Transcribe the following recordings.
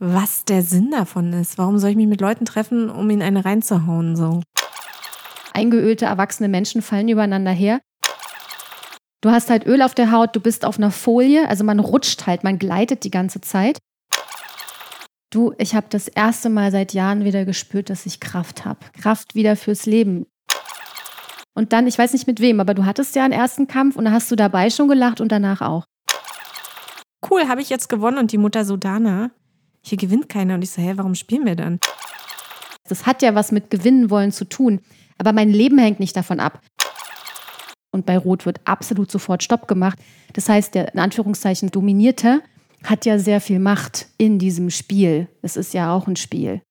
was der Sinn davon ist. Warum soll ich mich mit Leuten treffen, um ihnen eine reinzuhauen? So. Eingeölte, erwachsene Menschen fallen übereinander her. Du hast halt Öl auf der Haut, du bist auf einer Folie, also man rutscht halt, man gleitet die ganze Zeit. Du, ich habe das erste Mal seit Jahren wieder gespürt, dass ich Kraft habe. Kraft wieder fürs Leben. Und dann, ich weiß nicht mit wem, aber du hattest ja einen ersten Kampf und da hast du dabei schon gelacht und danach auch. Cool, habe ich jetzt gewonnen und die Mutter so, Dana, hier gewinnt keiner. Und ich so, hä, warum spielen wir dann? Das hat ja was mit gewinnen wollen zu tun. Aber mein Leben hängt nicht davon ab. Und bei Rot wird absolut sofort Stopp gemacht. Das heißt, der in Anführungszeichen Dominierte hat ja sehr viel Macht in diesem Spiel. Es ist ja auch ein Spiel.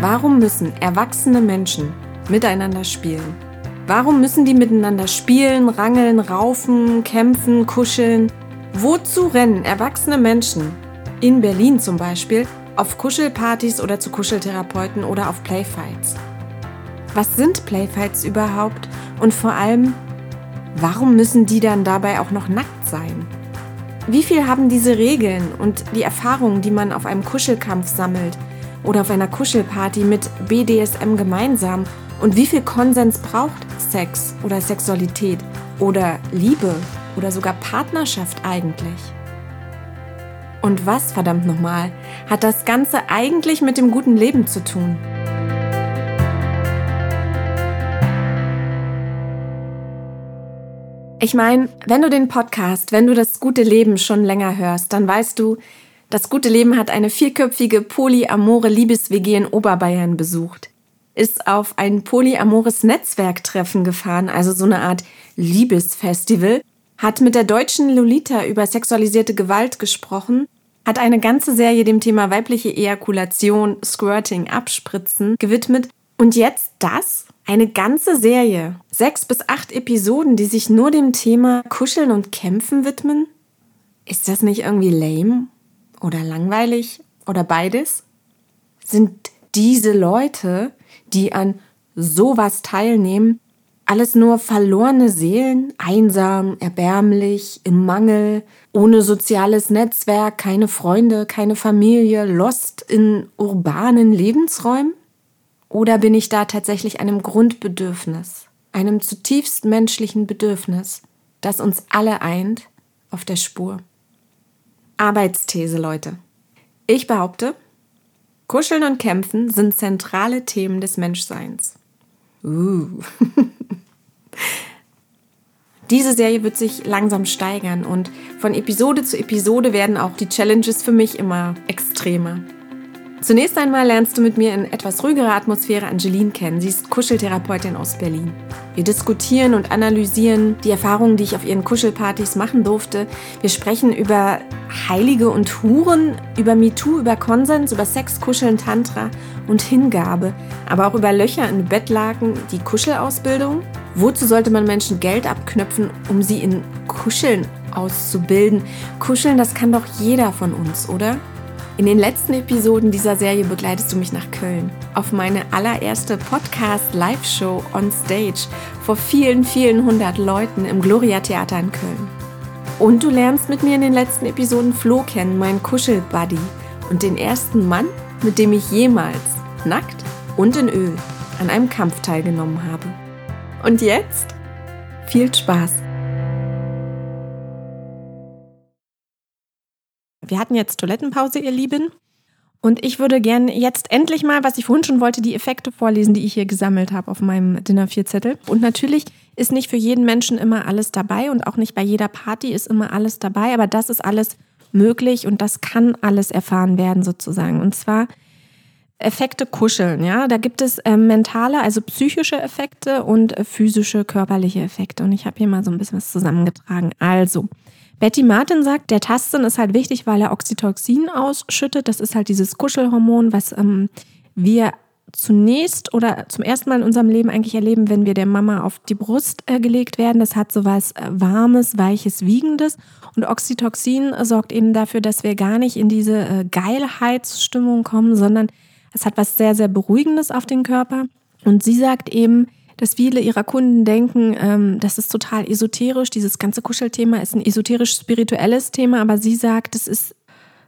Warum müssen erwachsene Menschen miteinander spielen? Warum müssen die miteinander spielen, rangeln, raufen, kämpfen, kuscheln? Wozu rennen erwachsene Menschen in Berlin zum Beispiel auf Kuschelpartys oder zu Kuscheltherapeuten oder auf Playfights? Was sind Playfights überhaupt? Und vor allem, warum müssen die dann dabei auch noch nackt sein? Wie viel haben diese Regeln und die Erfahrungen, die man auf einem Kuschelkampf sammelt, oder auf einer Kuschelparty mit BDSM gemeinsam? Und wie viel Konsens braucht Sex oder Sexualität oder Liebe oder sogar Partnerschaft eigentlich? Und was, verdammt nochmal, hat das Ganze eigentlich mit dem guten Leben zu tun? Ich meine, wenn du den Podcast, wenn du das gute Leben schon länger hörst, dann weißt du, das gute Leben hat eine vierköpfige polyamore Liebes-WG in Oberbayern besucht. Ist auf ein polyamores Netzwerktreffen gefahren, also so eine Art Liebesfestival, hat mit der deutschen Lolita über sexualisierte Gewalt gesprochen, hat eine ganze Serie dem Thema weibliche Ejakulation, Squirting, Abspritzen gewidmet und jetzt das? Eine ganze Serie. Sechs bis acht Episoden, die sich nur dem Thema Kuscheln und Kämpfen widmen? Ist das nicht irgendwie lame? oder langweilig oder beides? Sind diese Leute, die an sowas teilnehmen, alles nur verlorene Seelen, einsam, erbärmlich, im Mangel, ohne soziales Netzwerk, keine Freunde, keine Familie, lost in urbanen Lebensräumen? Oder bin ich da tatsächlich einem Grundbedürfnis, einem zutiefst menschlichen Bedürfnis, das uns alle eint, auf der Spur? Arbeitsthese, Leute. Ich behaupte, Kuscheln und Kämpfen sind zentrale Themen des Menschseins. Uh. Diese Serie wird sich langsam steigern und von Episode zu Episode werden auch die Challenges für mich immer extremer. Zunächst einmal lernst du mit mir in etwas ruhigerer Atmosphäre Angeline kennen. Sie ist Kuscheltherapeutin aus Berlin. Wir diskutieren und analysieren die Erfahrungen, die ich auf ihren Kuschelpartys machen durfte. Wir sprechen über Heilige und Huren, über MeToo, über Konsens, über Sex, Kuscheln, Tantra und Hingabe, aber auch über Löcher in Bettlaken, die Kuschelausbildung. Wozu sollte man Menschen Geld abknöpfen, um sie in Kuscheln auszubilden? Kuscheln, das kann doch jeder von uns, oder? In den letzten Episoden dieser Serie begleitest du mich nach Köln auf meine allererste Podcast-Live-Show on Stage vor vielen, vielen hundert Leuten im Gloria Theater in Köln. Und du lernst mit mir in den letzten Episoden Flo kennen, meinen Kuschelbuddy und den ersten Mann, mit dem ich jemals nackt und in Öl an einem Kampf teilgenommen habe. Und jetzt viel Spaß! Wir hatten jetzt Toilettenpause, ihr Lieben. Und ich würde gerne jetzt endlich mal, was ich vorhin schon wollte, die Effekte vorlesen, die ich hier gesammelt habe auf meinem Dinner 4 Zettel. Und natürlich ist nicht für jeden Menschen immer alles dabei und auch nicht bei jeder Party ist immer alles dabei, aber das ist alles möglich und das kann alles erfahren werden sozusagen. Und zwar Effekte kuscheln, ja. Da gibt es äh, mentale, also psychische Effekte und äh, physische, körperliche Effekte. Und ich habe hier mal so ein bisschen was zusammengetragen. Also, Betty Martin sagt, der Tastsinn ist halt wichtig, weil er Oxytocin ausschüttet. Das ist halt dieses Kuschelhormon, was ähm, wir zunächst oder zum ersten Mal in unserem Leben eigentlich erleben, wenn wir der Mama auf die Brust äh, gelegt werden. Das hat so was äh, Warmes, Weiches, Wiegendes. Und Oxytocin sorgt eben dafür, dass wir gar nicht in diese äh, Geilheitsstimmung kommen, sondern es hat was sehr, sehr Beruhigendes auf den Körper. Und sie sagt eben, dass viele ihrer Kunden denken, ähm, das ist total esoterisch. Dieses ganze Kuschelthema ist ein esoterisch-spirituelles Thema, aber sie sagt, es ist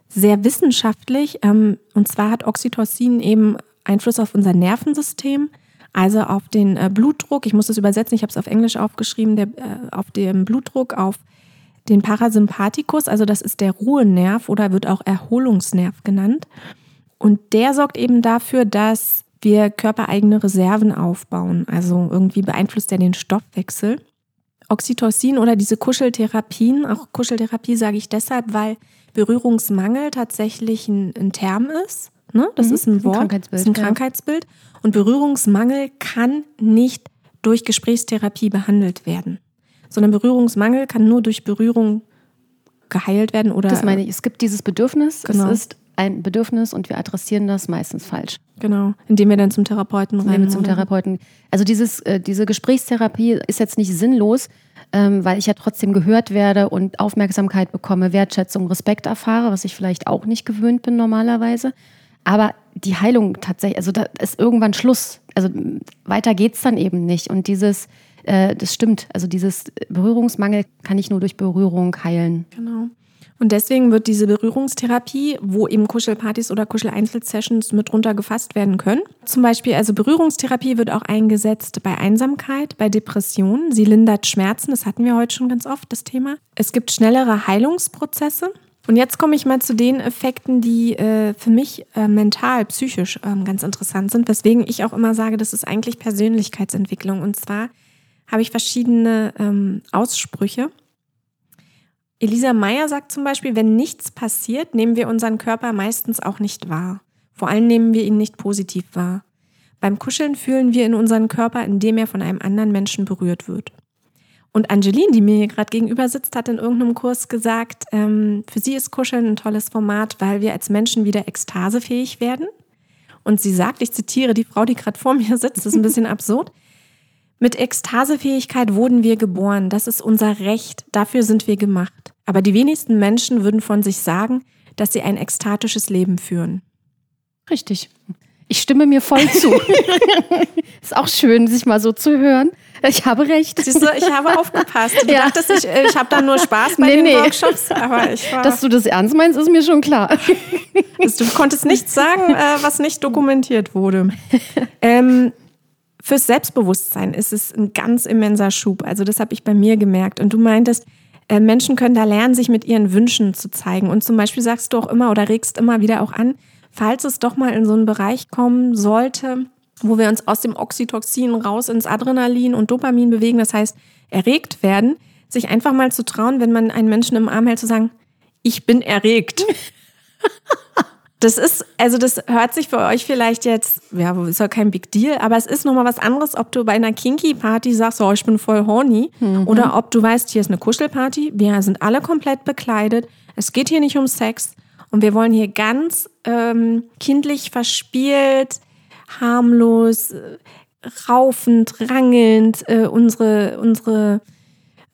sehr wissenschaftlich. Ähm, und zwar hat Oxytocin eben Einfluss auf unser Nervensystem, also auf den äh, Blutdruck. Ich muss das übersetzen, ich habe es auf Englisch aufgeschrieben, der, äh, auf den Blutdruck, auf den Parasympathikus, also das ist der Ruhenerv oder wird auch Erholungsnerv genannt. Und der sorgt eben dafür, dass wir körpereigene Reserven aufbauen. Also irgendwie beeinflusst er den Stoffwechsel. Oxytocin oder diese Kuscheltherapien, auch Kuscheltherapie sage ich deshalb, weil Berührungsmangel tatsächlich ein, ein Term ist. Ne? Das mhm, ist ein Wort, ein Krankheitsbild, ist ein Krankheitsbild. Und Berührungsmangel kann nicht durch Gesprächstherapie behandelt werden, sondern Berührungsmangel kann nur durch Berührung geheilt werden oder. Das meine ich. Es gibt dieses Bedürfnis. Genau. Es ist ein Bedürfnis und wir adressieren das meistens falsch. Genau, indem wir dann zum Therapeuten. Indem wir zum Therapeuten. Also dieses, äh, diese Gesprächstherapie ist jetzt nicht sinnlos, ähm, weil ich ja trotzdem gehört werde und Aufmerksamkeit bekomme, Wertschätzung, Respekt erfahre, was ich vielleicht auch nicht gewöhnt bin normalerweise. Aber die Heilung tatsächlich, also da ist irgendwann Schluss. Also weiter geht's dann eben nicht. Und dieses, äh, das stimmt, also dieses Berührungsmangel kann ich nur durch Berührung heilen. Genau. Und deswegen wird diese Berührungstherapie, wo eben Kuschelpartys oder Kuscheleinzelsessions mit runter gefasst werden können. Zum Beispiel, also Berührungstherapie wird auch eingesetzt bei Einsamkeit, bei Depressionen. Sie lindert Schmerzen, das hatten wir heute schon ganz oft, das Thema. Es gibt schnellere Heilungsprozesse. Und jetzt komme ich mal zu den Effekten, die äh, für mich äh, mental, psychisch äh, ganz interessant sind, weswegen ich auch immer sage, das ist eigentlich Persönlichkeitsentwicklung. Und zwar habe ich verschiedene ähm, Aussprüche. Elisa Meyer sagt zum Beispiel, wenn nichts passiert, nehmen wir unseren Körper meistens auch nicht wahr. Vor allem nehmen wir ihn nicht positiv wahr. Beim Kuscheln fühlen wir in unseren Körper, indem er von einem anderen Menschen berührt wird. Und Angeline, die mir hier gerade gegenüber sitzt, hat in irgendeinem Kurs gesagt, ähm, für sie ist Kuscheln ein tolles Format, weil wir als Menschen wieder ekstasefähig werden. Und sie sagt, ich zitiere die Frau, die gerade vor mir sitzt, das ist ein bisschen absurd. Mit Ekstasefähigkeit wurden wir geboren. Das ist unser Recht. Dafür sind wir gemacht. Aber die wenigsten Menschen würden von sich sagen, dass sie ein ekstatisches Leben führen. Richtig. Ich stimme mir voll zu. ist auch schön, sich mal so zu hören. Ich habe recht. Siehst du, ich habe aufgepasst. Du ja. dachtest, ich, ich habe da nur Spaß bei nee, den nee. Workshops. Aber ich war Dass du das ernst meinst, ist mir schon klar. Also, du konntest nichts sagen, äh, was nicht dokumentiert wurde. Ähm, fürs Selbstbewusstsein ist es ein ganz immenser Schub. Also das habe ich bei mir gemerkt. Und du meintest, äh, Menschen können da lernen, sich mit ihren Wünschen zu zeigen. Und zum Beispiel sagst du auch immer oder regst immer wieder auch an, falls es doch mal in so einen Bereich kommen sollte, wo wir uns aus dem Oxytocin raus ins Adrenalin und Dopamin bewegen, das heißt erregt werden, sich einfach mal zu trauen, wenn man einen Menschen im Arm hält, zu sagen, ich bin erregt. Das ist, also das hört sich für euch vielleicht jetzt, ja, ist ja kein Big Deal, aber es ist nochmal was anderes, ob du bei einer Kinky-Party sagst, oh, ich bin voll horny, mhm. oder ob du weißt, hier ist eine Kuschelparty, wir sind alle komplett bekleidet, es geht hier nicht um Sex und wir wollen hier ganz ähm, kindlich verspielt, harmlos, äh, raufend, rangelnd äh, unsere, unsere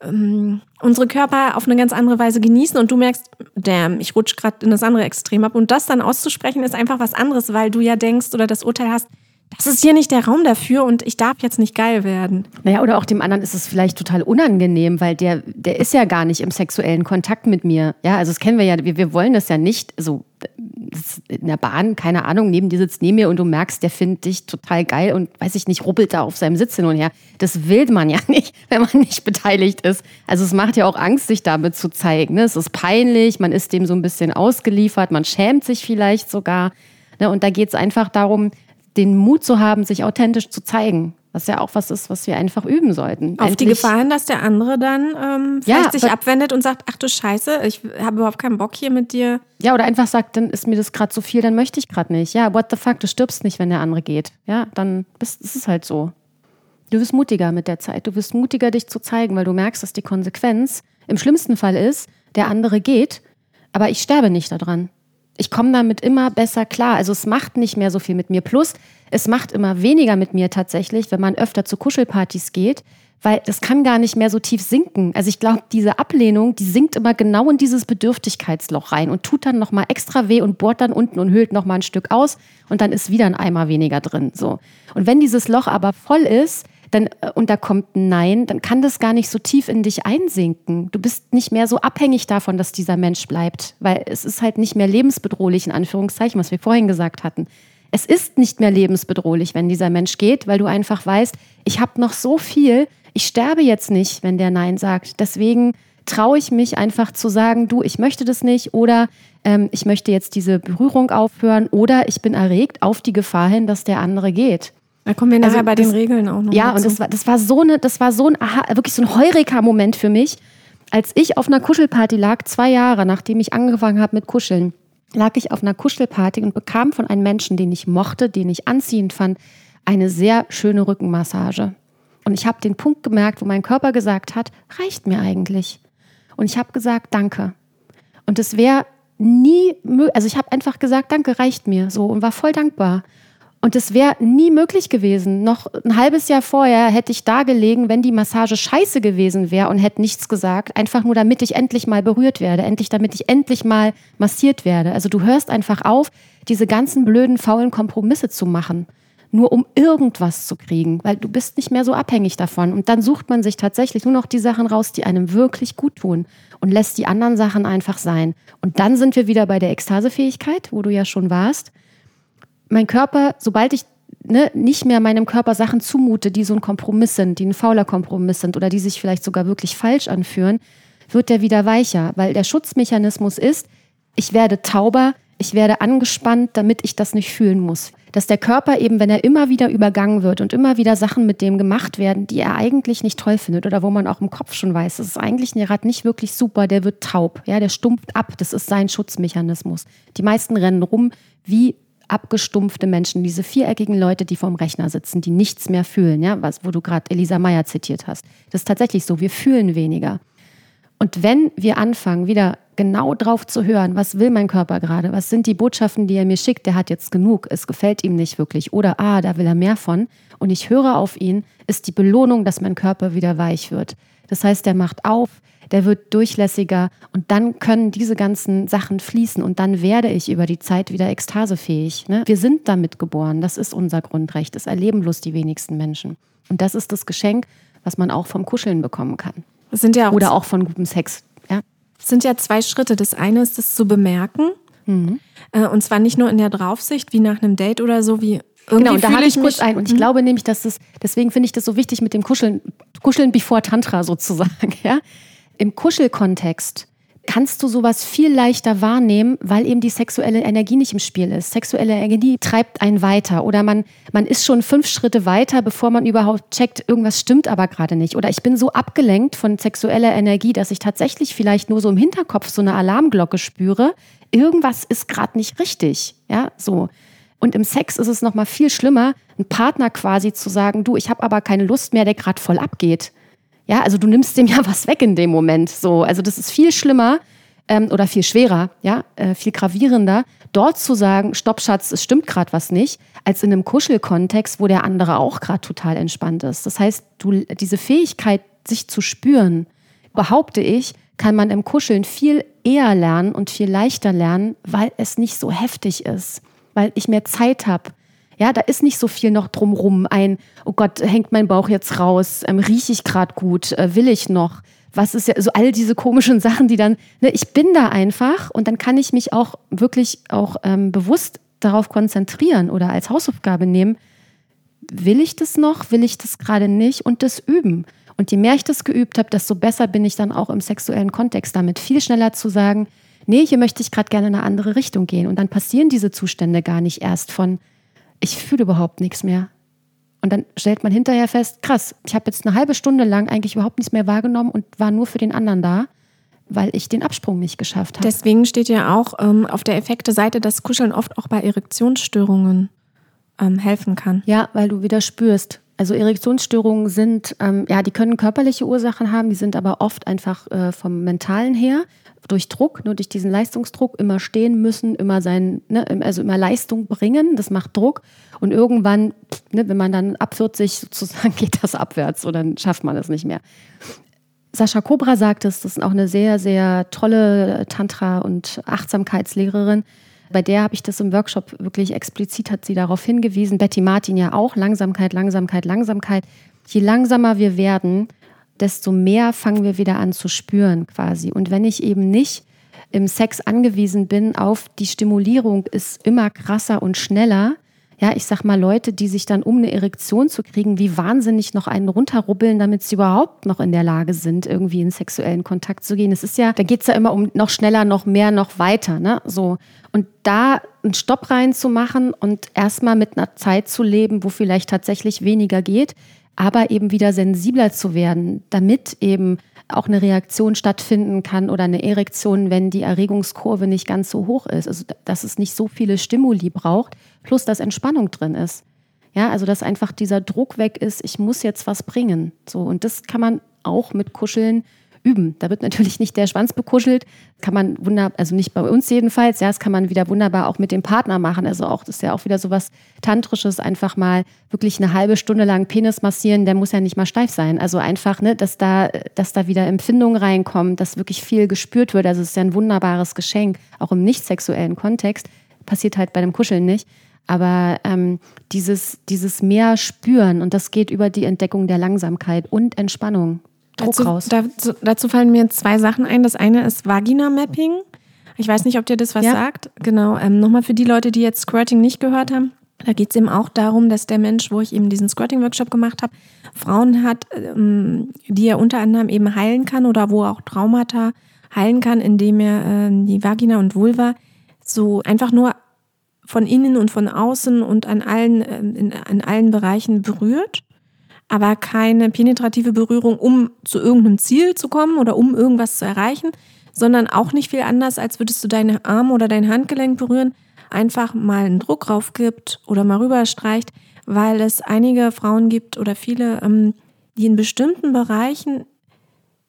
ähm, unsere Körper auf eine ganz andere Weise genießen und du merkst, damn, ich rutsche gerade in das andere Extrem ab. Und das dann auszusprechen ist einfach was anderes, weil du ja denkst oder das Urteil hast, das ist hier nicht der Raum dafür und ich darf jetzt nicht geil werden. Naja, oder auch dem anderen ist es vielleicht total unangenehm, weil der, der ist ja gar nicht im sexuellen Kontakt mit mir. Ja, also das kennen wir ja, wir, wir wollen das ja nicht so in der Bahn, keine Ahnung, neben dir sitzt neben mir und du merkst, der findet dich total geil und weiß ich nicht, ruppelt da auf seinem Sitz hin und her. Das will man ja nicht, wenn man nicht beteiligt ist. Also es macht ja auch Angst, sich damit zu zeigen. Ne? Es ist peinlich, man ist dem so ein bisschen ausgeliefert, man schämt sich vielleicht sogar. Ne? Und da geht es einfach darum, den Mut zu haben, sich authentisch zu zeigen. Was ja auch was ist, was wir einfach üben sollten. Auf Endlich. die Gefahr hin, dass der andere dann ähm, vielleicht ja, sich abwendet und sagt, ach du Scheiße, ich habe überhaupt keinen Bock hier mit dir. Ja, oder einfach sagt, dann ist mir das gerade so viel, dann möchte ich gerade nicht. Ja, what the fuck, du stirbst nicht, wenn der andere geht. Ja, dann bist, ist es halt so. Du wirst mutiger mit der Zeit. Du wirst mutiger, dich zu zeigen, weil du merkst, dass die Konsequenz im schlimmsten Fall ist, der andere geht, aber ich sterbe nicht daran ich komme damit immer besser klar. Also es macht nicht mehr so viel mit mir. Plus, es macht immer weniger mit mir tatsächlich, wenn man öfter zu Kuschelpartys geht, weil das kann gar nicht mehr so tief sinken. Also ich glaube, diese Ablehnung, die sinkt immer genau in dieses Bedürftigkeitsloch rein und tut dann nochmal extra weh und bohrt dann unten und hüllt nochmal ein Stück aus und dann ist wieder ein Eimer weniger drin. So. Und wenn dieses Loch aber voll ist, dann, äh, und da kommt ein Nein, dann kann das gar nicht so tief in dich einsinken. Du bist nicht mehr so abhängig davon, dass dieser Mensch bleibt, weil es ist halt nicht mehr lebensbedrohlich, in Anführungszeichen, was wir vorhin gesagt hatten. Es ist nicht mehr lebensbedrohlich, wenn dieser Mensch geht, weil du einfach weißt, ich habe noch so viel, ich sterbe jetzt nicht, wenn der Nein sagt. Deswegen traue ich mich einfach zu sagen, du, ich möchte das nicht oder ähm, ich möchte jetzt diese Berührung aufhören oder ich bin erregt auf die Gefahr hin, dass der andere geht. Da kommen wir nachher also bei das, den Regeln auch noch. Ja, und das war, das war so eine, das war so ein aha, wirklich so ein Heureka-Moment für mich, als ich auf einer Kuschelparty lag, zwei Jahre nachdem ich angefangen habe mit Kuscheln lag ich auf einer Kuschelparty und bekam von einem Menschen, den ich mochte, den ich anziehend fand, eine sehr schöne Rückenmassage. Und ich habe den Punkt gemerkt, wo mein Körper gesagt hat, reicht mir eigentlich. Und ich habe gesagt, danke. Und es wäre nie, also ich habe einfach gesagt, danke, reicht mir so und war voll dankbar. Und es wäre nie möglich gewesen. Noch ein halbes Jahr vorher hätte ich da gelegen, wenn die Massage scheiße gewesen wäre und hätte nichts gesagt. Einfach nur, damit ich endlich mal berührt werde. Endlich, damit ich endlich mal massiert werde. Also du hörst einfach auf, diese ganzen blöden, faulen Kompromisse zu machen. Nur um irgendwas zu kriegen. Weil du bist nicht mehr so abhängig davon. Und dann sucht man sich tatsächlich nur noch die Sachen raus, die einem wirklich gut tun. Und lässt die anderen Sachen einfach sein. Und dann sind wir wieder bei der Ekstasefähigkeit, wo du ja schon warst mein Körper, sobald ich ne, nicht mehr meinem Körper Sachen zumute, die so ein Kompromiss sind, die ein fauler Kompromiss sind oder die sich vielleicht sogar wirklich falsch anführen, wird der wieder weicher, weil der Schutzmechanismus ist, ich werde tauber, ich werde angespannt, damit ich das nicht fühlen muss. Dass der Körper eben, wenn er immer wieder übergangen wird und immer wieder Sachen mit dem gemacht werden, die er eigentlich nicht toll findet oder wo man auch im Kopf schon weiß, das ist eigentlich gerade nicht wirklich super, der wird taub, ja, der stumpft ab, das ist sein Schutzmechanismus. Die meisten rennen rum wie abgestumpfte Menschen, diese viereckigen Leute, die vorm Rechner sitzen, die nichts mehr fühlen, ja, was, wo du gerade Elisa Meyer zitiert hast. Das ist tatsächlich so, wir fühlen weniger. Und wenn wir anfangen, wieder genau drauf zu hören, was will mein Körper gerade, was sind die Botschaften, die er mir schickt, der hat jetzt genug, es gefällt ihm nicht wirklich oder ah, da will er mehr von und ich höre auf ihn, ist die Belohnung, dass mein Körper wieder weich wird. Das heißt, er macht auf, der wird durchlässiger und dann können diese ganzen Sachen fließen und dann werde ich über die Zeit wieder ekstasefähig. Ne? Wir sind damit geboren, das ist unser Grundrecht, das erleben bloß die wenigsten Menschen. Und das ist das Geschenk, was man auch vom Kuscheln bekommen kann. Ja auch Oder auch von gutem Sex. Ja? Das sind ja zwei Schritte. Das eine ist, das zu bemerken. Mhm. Äh, und zwar nicht nur in der Draufsicht, wie nach einem Date oder so, wie irgendwie genau, und da hatte ich kurz ein. Und ich hm? glaube nämlich, dass das, deswegen finde ich das so wichtig mit dem Kuscheln, Kuscheln before Tantra sozusagen, ja. Im Kuschelkontext kannst du sowas viel leichter wahrnehmen, weil eben die sexuelle Energie nicht im Spiel ist. Sexuelle Energie treibt einen weiter oder man, man ist schon fünf Schritte weiter, bevor man überhaupt checkt, irgendwas stimmt aber gerade nicht. Oder ich bin so abgelenkt von sexueller Energie, dass ich tatsächlich vielleicht nur so im Hinterkopf so eine Alarmglocke spüre. Irgendwas ist gerade nicht richtig. Ja, so. Und im Sex ist es noch mal viel schlimmer, einen Partner quasi zu sagen, du, ich habe aber keine Lust mehr, der gerade voll abgeht. Ja, also du nimmst dem ja was weg in dem Moment. So, also das ist viel schlimmer ähm, oder viel schwerer, ja, äh, viel gravierender, dort zu sagen, Stopp, Schatz, es stimmt gerade was nicht, als in einem Kuschelkontext, wo der andere auch gerade total entspannt ist. Das heißt, du diese Fähigkeit, sich zu spüren, behaupte ich, kann man im Kuscheln viel eher lernen und viel leichter lernen, weil es nicht so heftig ist, weil ich mehr Zeit habe, ja, da ist nicht so viel noch drumrum. Ein, oh Gott, hängt mein Bauch jetzt raus? Ähm, Rieche ich gerade gut? Äh, will ich noch? Was ist ja so all diese komischen Sachen, die dann, ne, ich bin da einfach und dann kann ich mich auch wirklich auch ähm, bewusst darauf konzentrieren oder als Hausaufgabe nehmen. Will ich das noch? Will ich das gerade nicht? Und das üben. Und je mehr ich das geübt habe, desto besser bin ich dann auch im sexuellen Kontext damit. Viel schneller zu sagen, nee, hier möchte ich gerade gerne in eine andere Richtung gehen. Und dann passieren diese Zustände gar nicht erst von, ich fühle überhaupt nichts mehr. Und dann stellt man hinterher fest, krass, ich habe jetzt eine halbe Stunde lang eigentlich überhaupt nichts mehr wahrgenommen und war nur für den anderen da, weil ich den Absprung nicht geschafft habe. Deswegen steht ja auch ähm, auf der Effekte-Seite, dass Kuscheln oft auch bei Erektionsstörungen ähm, helfen kann. Ja, weil du wieder spürst. Also Erektionsstörungen sind, ähm, ja, die können körperliche Ursachen haben, die sind aber oft einfach äh, vom Mentalen her durch Druck, nur durch diesen Leistungsdruck immer stehen müssen, immer sein, ne, also immer Leistung bringen, das macht Druck. Und irgendwann, ne, wenn man dann ab 40 sozusagen geht das abwärts und dann schafft man das nicht mehr. Sascha Cobra sagt es, das ist auch eine sehr, sehr tolle Tantra- und Achtsamkeitslehrerin. Bei der habe ich das im Workshop wirklich explizit, hat sie darauf hingewiesen. Betty Martin ja auch, Langsamkeit, Langsamkeit, Langsamkeit. je langsamer wir werden, desto mehr fangen wir wieder an zu spüren quasi. Und wenn ich eben nicht im Sex angewiesen bin auf die Stimulierung ist immer krasser und schneller, ja, ich sag mal, Leute, die sich dann, um eine Erektion zu kriegen, wie wahnsinnig noch einen runterrubbeln, damit sie überhaupt noch in der Lage sind, irgendwie in sexuellen Kontakt zu gehen. Es ist ja, da geht's ja immer um noch schneller, noch mehr, noch weiter, ne? So. Und da einen Stopp reinzumachen und erstmal mit einer Zeit zu leben, wo vielleicht tatsächlich weniger geht, aber eben wieder sensibler zu werden, damit eben auch eine Reaktion stattfinden kann oder eine Erektion, wenn die Erregungskurve nicht ganz so hoch ist. Also, dass es nicht so viele Stimuli braucht, plus dass Entspannung drin ist. Ja, also dass einfach dieser Druck weg ist, ich muss jetzt was bringen. So, und das kann man auch mit Kuscheln üben. Da wird natürlich nicht der Schwanz bekuschelt, kann man wunderbar, also nicht bei uns jedenfalls, ja, das kann man wieder wunderbar auch mit dem Partner machen. Also auch, das ist ja auch wieder so was Tantrisches, einfach mal wirklich eine halbe Stunde lang Penis massieren, der muss ja nicht mal steif sein. Also einfach, ne, dass da, dass da wieder Empfindungen reinkommen, dass wirklich viel gespürt wird. Also es ist ja ein wunderbares Geschenk, auch im nicht sexuellen Kontext. Passiert halt bei dem Kuscheln nicht. Aber ähm, dieses, dieses mehr spüren und das geht über die Entdeckung der Langsamkeit und Entspannung. Druck dazu, raus. Dazu, dazu fallen mir zwei Sachen ein. Das eine ist Vagina-Mapping. Ich weiß nicht, ob dir das was Ja. sagt. Genau. Ähm, Nochmal für die Leute, die jetzt Squirting nicht gehört haben. Da geht es eben auch darum, dass der Mensch, wo ich eben diesen Squirting-Workshop gemacht habe, Frauen hat, ähm, die er unter anderem eben heilen kann oder wo er auch Traumata heilen kann, indem er ähm, die Vagina und Vulva so einfach nur von innen und von außen und an allen, ähm, in, an allen Bereichen berührt aber keine penetrative Berührung, um zu irgendeinem Ziel zu kommen oder um irgendwas zu erreichen, sondern auch nicht viel anders, als würdest du deine Arm oder dein Handgelenk berühren, einfach mal einen Druck rauf gibt oder mal rüberstreicht, weil es einige Frauen gibt oder viele, ähm, die in bestimmten Bereichen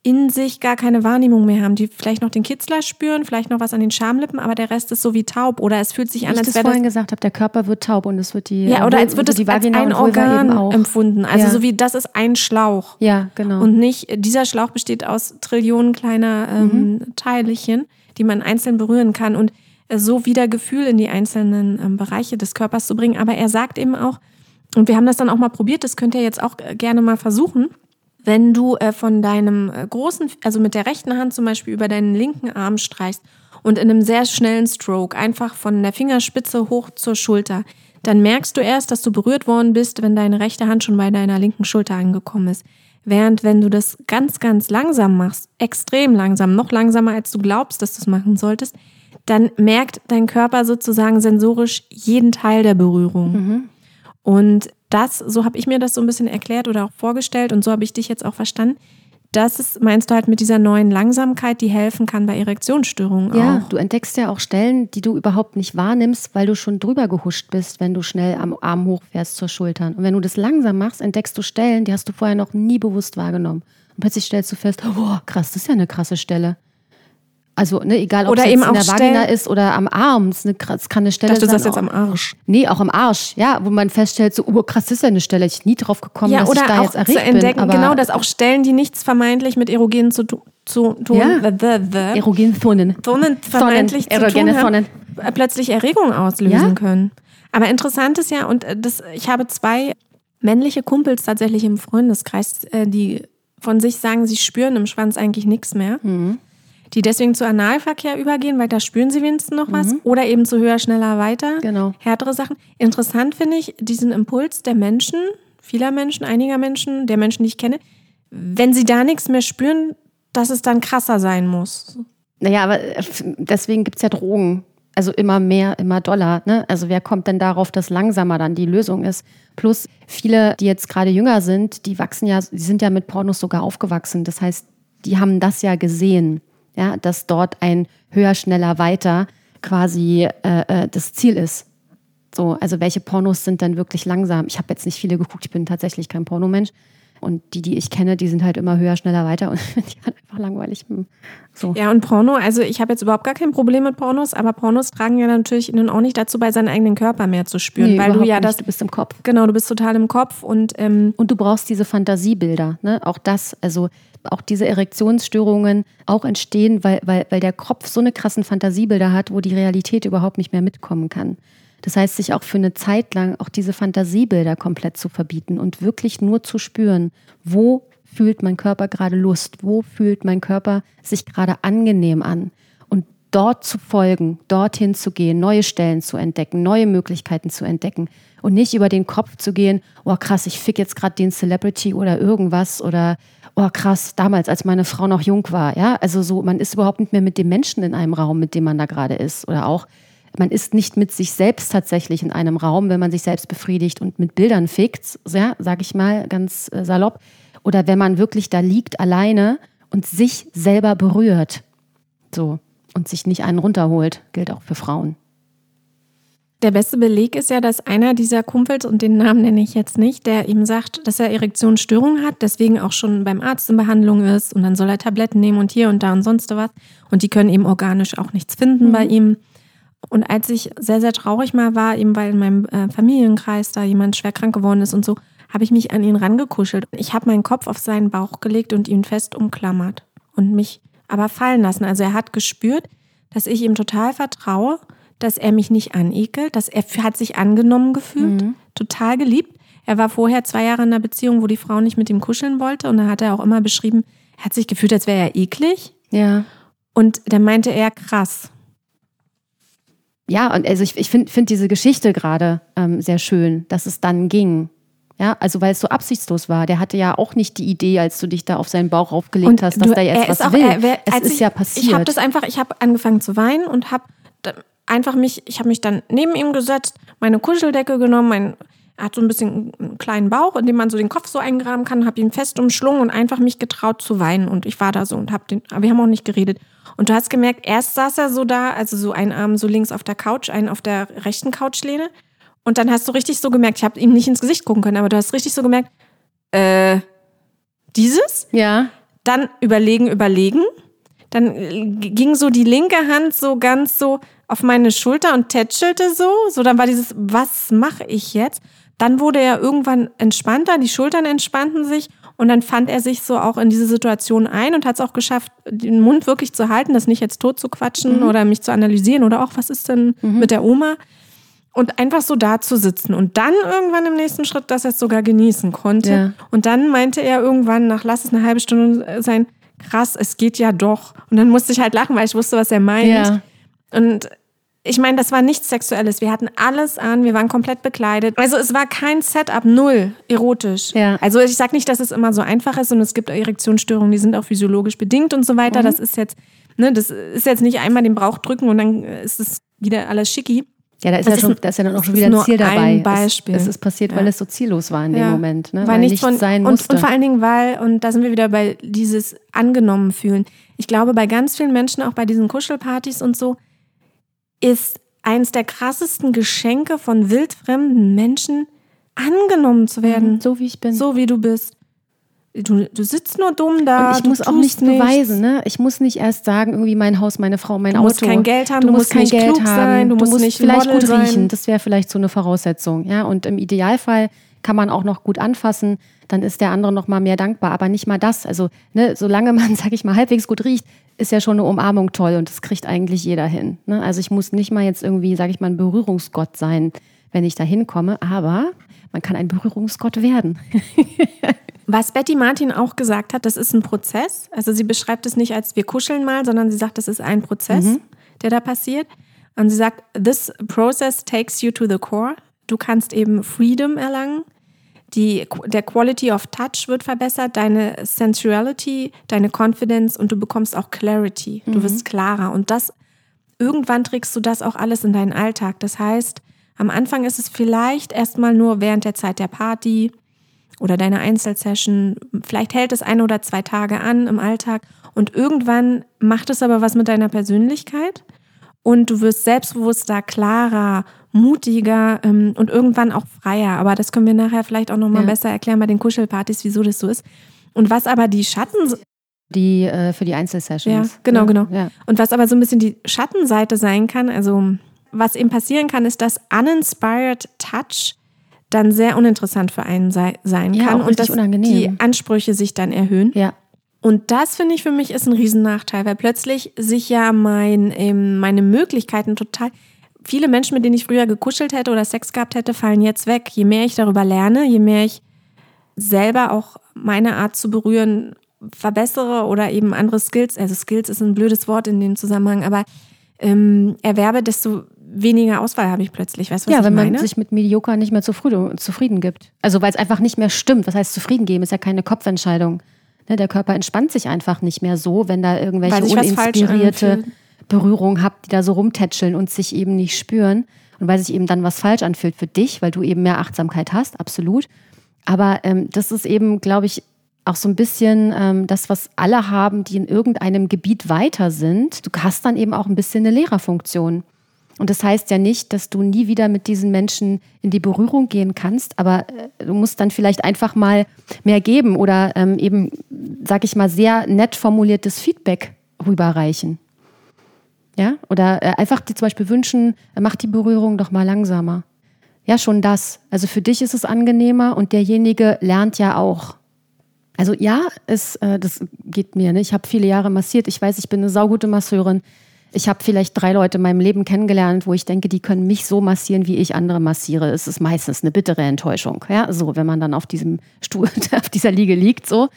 in sich gar keine Wahrnehmung mehr haben, die vielleicht noch den Kitzler spüren, vielleicht noch was an den Schamlippen, aber der Rest ist so wie taub oder es fühlt sich Wie an, ich als wäre das vorhin gesagt habe, der Körper wird taub und es wird die ja, oder als wird es die als ein Organ empfunden. Also Ja. so wie das ist ein Schlauch. Ja, genau. Und nicht, dieser Schlauch besteht aus Trillionen kleiner ähm, Mhm. Teilchen, die man einzeln berühren kann und äh, so wieder Gefühl in die einzelnen ähm, Bereiche des Körpers zu bringen. Aber er sagt eben auch, und wir haben das dann auch mal probiert, das könnt ihr jetzt auch äh, gerne mal versuchen, wenn du äh, von deinem äh, großen, also mit der rechten Hand zum Beispiel über deinen linken Arm streichst und in einem sehr schnellen Stroke einfach von der Fingerspitze hoch zur Schulter, dann merkst du erst, dass du berührt worden bist, wenn deine rechte Hand schon bei deiner linken Schulter angekommen ist. Während wenn du das ganz, ganz langsam machst, extrem langsam, noch langsamer als du glaubst, dass du es machen solltest, dann merkt dein Körper sozusagen sensorisch jeden Teil der Berührung. Und das, so habe ich mir das so ein bisschen erklärt oder auch vorgestellt und so habe ich dich jetzt auch verstanden. Das ist, meinst du halt mit dieser neuen Langsamkeit, die helfen kann bei Erektionsstörungen ja, auch. du entdeckst ja auch Stellen, die du überhaupt nicht wahrnimmst, weil du schon drüber gehuscht bist, wenn du schnell am Arm hochfährst zur Schultern. Und wenn du das langsam machst, entdeckst du Stellen, die hast du vorher noch nie bewusst wahrgenommen. Und plötzlich stellst du fest, oh, krass, das ist ja eine krasse Stelle. Also, ne, egal ob Oder es in der Vagina Stellen- ist oder am Arm, es ist eine, es kann eine Stelle dachte, du sein. sagst jetzt am Arsch. Nee, auch am Arsch, ja, wo man feststellt, so, oh krass, das ist ja eine Stelle, ich nie drauf gekommen, Ja, dass oder ich da auch jetzt zu erregt entdecken, bin. Aber genau, dass auch Stellen, die nichts vermeintlich mit Erogenen zu, zu tun, Ja. the, the, the, erogene Zonen. Zonen vermeintlich zu erogene tun haben, Zonen. äh, plötzlich Erregung auslösen Ja. können. Aber interessant ist ja, und äh, das, ich habe zwei männliche Kumpels tatsächlich im Freundeskreis, äh, die von sich sagen, sie spüren im Schwanz eigentlich nichts mehr. Mhm. Die deswegen zu Analverkehr übergehen, weil da spüren sie wenigstens noch was. Oder eben zu höher, schneller, weiter. Mhm. Genau. Härtere Sachen. Interessant finde ich diesen Impuls der Menschen, vieler Menschen, einiger Menschen, der Menschen, die ich kenne, wenn sie da nichts mehr spüren, dass es dann krasser sein muss. Naja, aber äh, deswegen gibt es ja Drogen. Also immer mehr, immer doller. Ne? Also wer kommt denn darauf, dass langsamer dann die Lösung ist? Plus viele, die jetzt gerade jünger sind, die wachsen ja, die sind ja mit Pornos sogar aufgewachsen. Das heißt, die haben das ja gesehen, ja, dass dort ein höher, schneller, weiter quasi äh, äh, das Ziel ist. So, also welche Pornos sind dann wirklich langsam? Ich habe jetzt nicht viele geguckt, ich bin tatsächlich kein Pornomensch. Und die, die ich kenne, die sind halt immer höher, schneller, weiter und die halt einfach langweilig. Hm. So. Ja, und Porno, also ich habe jetzt überhaupt gar kein Problem mit Pornos, aber Pornos tragen ja natürlich nun auch nicht dazu bei, seinen eigenen Körper mehr zu spüren, Nee, weil du ja nicht. das, du bist im Kopf. genau, du bist total im Kopf und ähm, Und du brauchst diese Fantasiebilder, ne? Auch das, also auch diese Erektionsstörungen auch entstehen, weil, weil, weil der Kopf so eine krassen Fantasiebilder hat, wo die Realität überhaupt nicht mehr mitkommen kann. Das heißt, sich auch für eine Zeit lang auch diese Fantasiebilder komplett zu verbieten und wirklich nur zu spüren, wo fühlt mein Körper gerade Lust, wo fühlt mein Körper sich gerade angenehm an. Und dort zu folgen, dorthin zu gehen, neue Stellen zu entdecken, neue Möglichkeiten zu entdecken und nicht über den Kopf zu gehen, oh krass, ich fick jetzt gerade den Celebrity oder irgendwas oder oh krass, damals, als meine Frau noch jung war, ja, also so, man ist überhaupt nicht mehr mit dem Menschen in einem Raum, mit dem man da gerade ist. Oder auch man ist nicht mit sich selbst tatsächlich in einem Raum, wenn man sich selbst befriedigt und mit Bildern fickt, ja, sag ich mal ganz äh, salopp, oder wenn man wirklich da liegt alleine und sich selber berührt, so und sich nicht einen runterholt, gilt auch für Frauen. Der beste Beleg ist ja, dass einer dieser Kumpels, und den Namen nenne ich jetzt nicht, der ihm sagt, dass er Erektionsstörungen hat, deswegen auch schon beim Arzt in Behandlung ist und dann soll er Tabletten nehmen und hier und da und sonst was. Und die können eben organisch auch nichts finden mhm. bei ihm. Und als ich sehr, sehr traurig mal war, eben weil in meinem äh, Familienkreis da jemand schwer krank geworden ist und so, habe ich mich an ihn rangekuschelt. Ich habe meinen Kopf auf seinen Bauch gelegt und ihn fest umklammert und mich aber fallen lassen. Also er hat gespürt, dass ich ihm total vertraue dass er mich nicht anekelt, dass er hat sich angenommen gefühlt, mhm. total geliebt. Er war vorher zwei Jahre in einer Beziehung, wo die Frau nicht mit ihm kuscheln wollte und da hat er auch immer beschrieben, er hat sich gefühlt, als wäre er eklig. Ja. Und dann meinte er krass. Ja, und also ich, ich finde find diese Geschichte gerade ähm, sehr schön, dass es dann ging. Ja, also weil es so absichtslos war. Der hatte ja auch nicht die Idee, als du dich da auf seinen Bauch raufgelegt hast, dass du, da jetzt was auch, will. Er, es ist ich, ja passiert. Ich habe das einfach, ich habe angefangen zu weinen und habe einfach mich, ich habe mich dann neben ihm gesetzt, meine Kuscheldecke genommen, mein, er hat so ein bisschen einen kleinen Bauch, in dem man so den Kopf so eingraben kann, habe ihn fest umschlungen und einfach mich getraut zu weinen. Und ich war da so und habe den, aber wir haben auch nicht geredet. Und du hast gemerkt, erst saß er so da, also so ein Arm so links auf der Couch, einen auf der rechten Couchlehne. Und dann hast du richtig so gemerkt, ich habe ihm nicht ins Gesicht gucken können, aber du hast richtig so gemerkt, äh, dieses? Ja. Dann überlegen, überlegen. Dann äh, ging so die linke Hand so ganz so auf meine Schulter und tätschelte so. So, dann war dieses, was mache ich jetzt? Dann wurde er irgendwann entspannter, die Schultern entspannten sich und dann fand er sich so auch in diese Situation ein und hat es auch geschafft, den Mund wirklich zu halten, das nicht jetzt tot zu quatschen mhm. oder mich zu analysieren oder auch, was ist denn mhm. mit der Oma? Und einfach so da zu sitzen. Und dann irgendwann im nächsten Schritt, dass er es sogar genießen konnte. Ja. Und dann meinte er irgendwann, nach lass es eine halbe Stunde sein, krass, es geht ja doch. Und dann musste ich halt lachen, weil ich wusste, was er meint. Ja. Und ich meine, das war nichts Sexuelles. Wir hatten alles an, wir waren komplett bekleidet. Also es war kein Setup, null erotisch. Ja. Also ich sage nicht, dass es immer so einfach ist und es gibt Erektionsstörungen, die sind auch physiologisch bedingt und so weiter. Mhm. Das ist jetzt, ne, das ist jetzt nicht einmal den Bauch drücken und dann ist es wieder alles schicki. Ja, da ist, ja, schon, da ist ja dann auch schon wieder ein Ziel dabei. Ein Beispiel. Es, es ist passiert, ja. weil es so ziellos war in dem Moment. Ne? Weil, weil nichts von, sein musste. Und, und vor allen Dingen, weil, und da sind wir wieder bei dieses angenommen fühlen. Ich glaube, bei ganz vielen Menschen, auch bei diesen Kuschelpartys und so, ist eins der krassesten Geschenke von wildfremden Menschen, angenommen zu werden. Mhm, so wie ich bin. So wie du bist. Du, du sitzt nur dumm da. Und ich muss auch nichts beweisen. Ne? Ich muss nicht erst sagen, irgendwie mein Haus, meine Frau, mein du Auto. Du musst kein Geld haben, du, du musst kein Geld haben, sein, du, musst, musst nicht vielleicht Model gut sein. riechen. Das wäre vielleicht so eine Voraussetzung. Ja? Und im Idealfall kann man auch noch gut anfassen, dann ist der andere noch mal mehr dankbar. Aber nicht mal das. Also ne, solange man, sag ich mal, halbwegs gut riecht, ist ja schon eine Umarmung toll und das kriegt eigentlich jeder hin. Ne? Also ich muss nicht mal jetzt irgendwie, sag ich mal, ein Berührungsgott sein, wenn ich da hinkomme. Aber man kann ein Berührungsgott werden. Was Betty Martin auch gesagt hat, das ist ein Prozess. Also sie beschreibt es nicht als wir kuscheln mal, sondern sie sagt, das ist ein Prozess, mhm. der da passiert. Und sie sagt, this process takes you to the core. Du kannst eben Freedom erlangen. Die, der Quality of Touch wird verbessert, deine Sensuality, deine Confidence und du bekommst auch Clarity. Du mhm. wirst klarer. Und das, irgendwann trägst du das auch alles in deinen Alltag. Das heißt, am Anfang ist es vielleicht erstmal nur während der Zeit der Party oder deiner Einzelsession. Vielleicht hält es ein oder zwei Tage an im Alltag und irgendwann macht es aber was mit deiner Persönlichkeit und du wirst selbstbewusster, klarer, mutiger ähm, und irgendwann auch freier. Aber das können wir nachher vielleicht auch nochmal ja. besser erklären bei den Kuschelpartys, wieso das so ist. Und was aber die Schatten die äh, für die Einzelsessions. Ja, genau, genau. Ja. Und was aber so ein bisschen die Schattenseite sein kann, also was eben passieren kann, ist, dass uninspired Touch dann sehr uninteressant für einen sei, sein ja, kann und dass unangenehm. die Ansprüche sich dann erhöhen. Ja. Und das finde ich für mich ist ein Riesennachteil, weil plötzlich sich ja mein, ähm, meine Möglichkeiten total. viele Menschen, mit denen ich früher gekuschelt hätte oder Sex gehabt hätte, fallen jetzt weg. Je mehr ich darüber lerne, je mehr ich selber auch meine Art zu berühren verbessere oder eben andere Skills, also Skills ist ein blödes Wort in dem Zusammenhang, aber ähm, erwerbe, desto weniger Auswahl habe ich plötzlich. Weißt du, was ja, ich wenn meine? man sich mit Mediocre nicht mehr zufrieden, zufrieden gibt. Also weil es einfach nicht mehr stimmt. Was heißt zufrieden geben? Ist ja keine Kopfentscheidung. Ne, der Körper entspannt sich einfach nicht mehr so, wenn da irgendwelche uninspirierte. Berührungen habt, die da so rumtätscheln und sich eben nicht spüren. Und weil sich eben dann was falsch anfühlt für dich, weil du eben mehr Achtsamkeit hast, absolut. Aber ähm, das ist eben, glaube ich, auch so ein bisschen ähm, das, was alle haben, die in irgendeinem Gebiet weiter sind. Du hast dann eben auch ein bisschen eine Lehrerfunktion. Und das heißt ja nicht, dass du nie wieder mit diesen Menschen in die Berührung gehen kannst, aber äh, du musst dann vielleicht einfach mal mehr geben oder ähm, eben, sag ich mal, sehr nett formuliertes Feedback rüberreichen. Ja, oder äh, einfach dir zum Beispiel wünschen, äh, mach die Berührung doch mal langsamer. Ja, schon das. Also für dich ist es angenehmer und derjenige lernt ja auch. Also ja, es, äh, das geht mir. Ne? Ich habe viele Jahre massiert. Ich weiß, ich bin eine saugute Masseurin. Ich habe vielleicht drei Leute in meinem Leben kennengelernt, wo ich denke, die können mich so massieren, wie ich andere massiere. Es ist meistens eine bittere Enttäuschung. Ja, so, wenn man dann auf diesem Stuhl, auf dieser Liege liegt, so.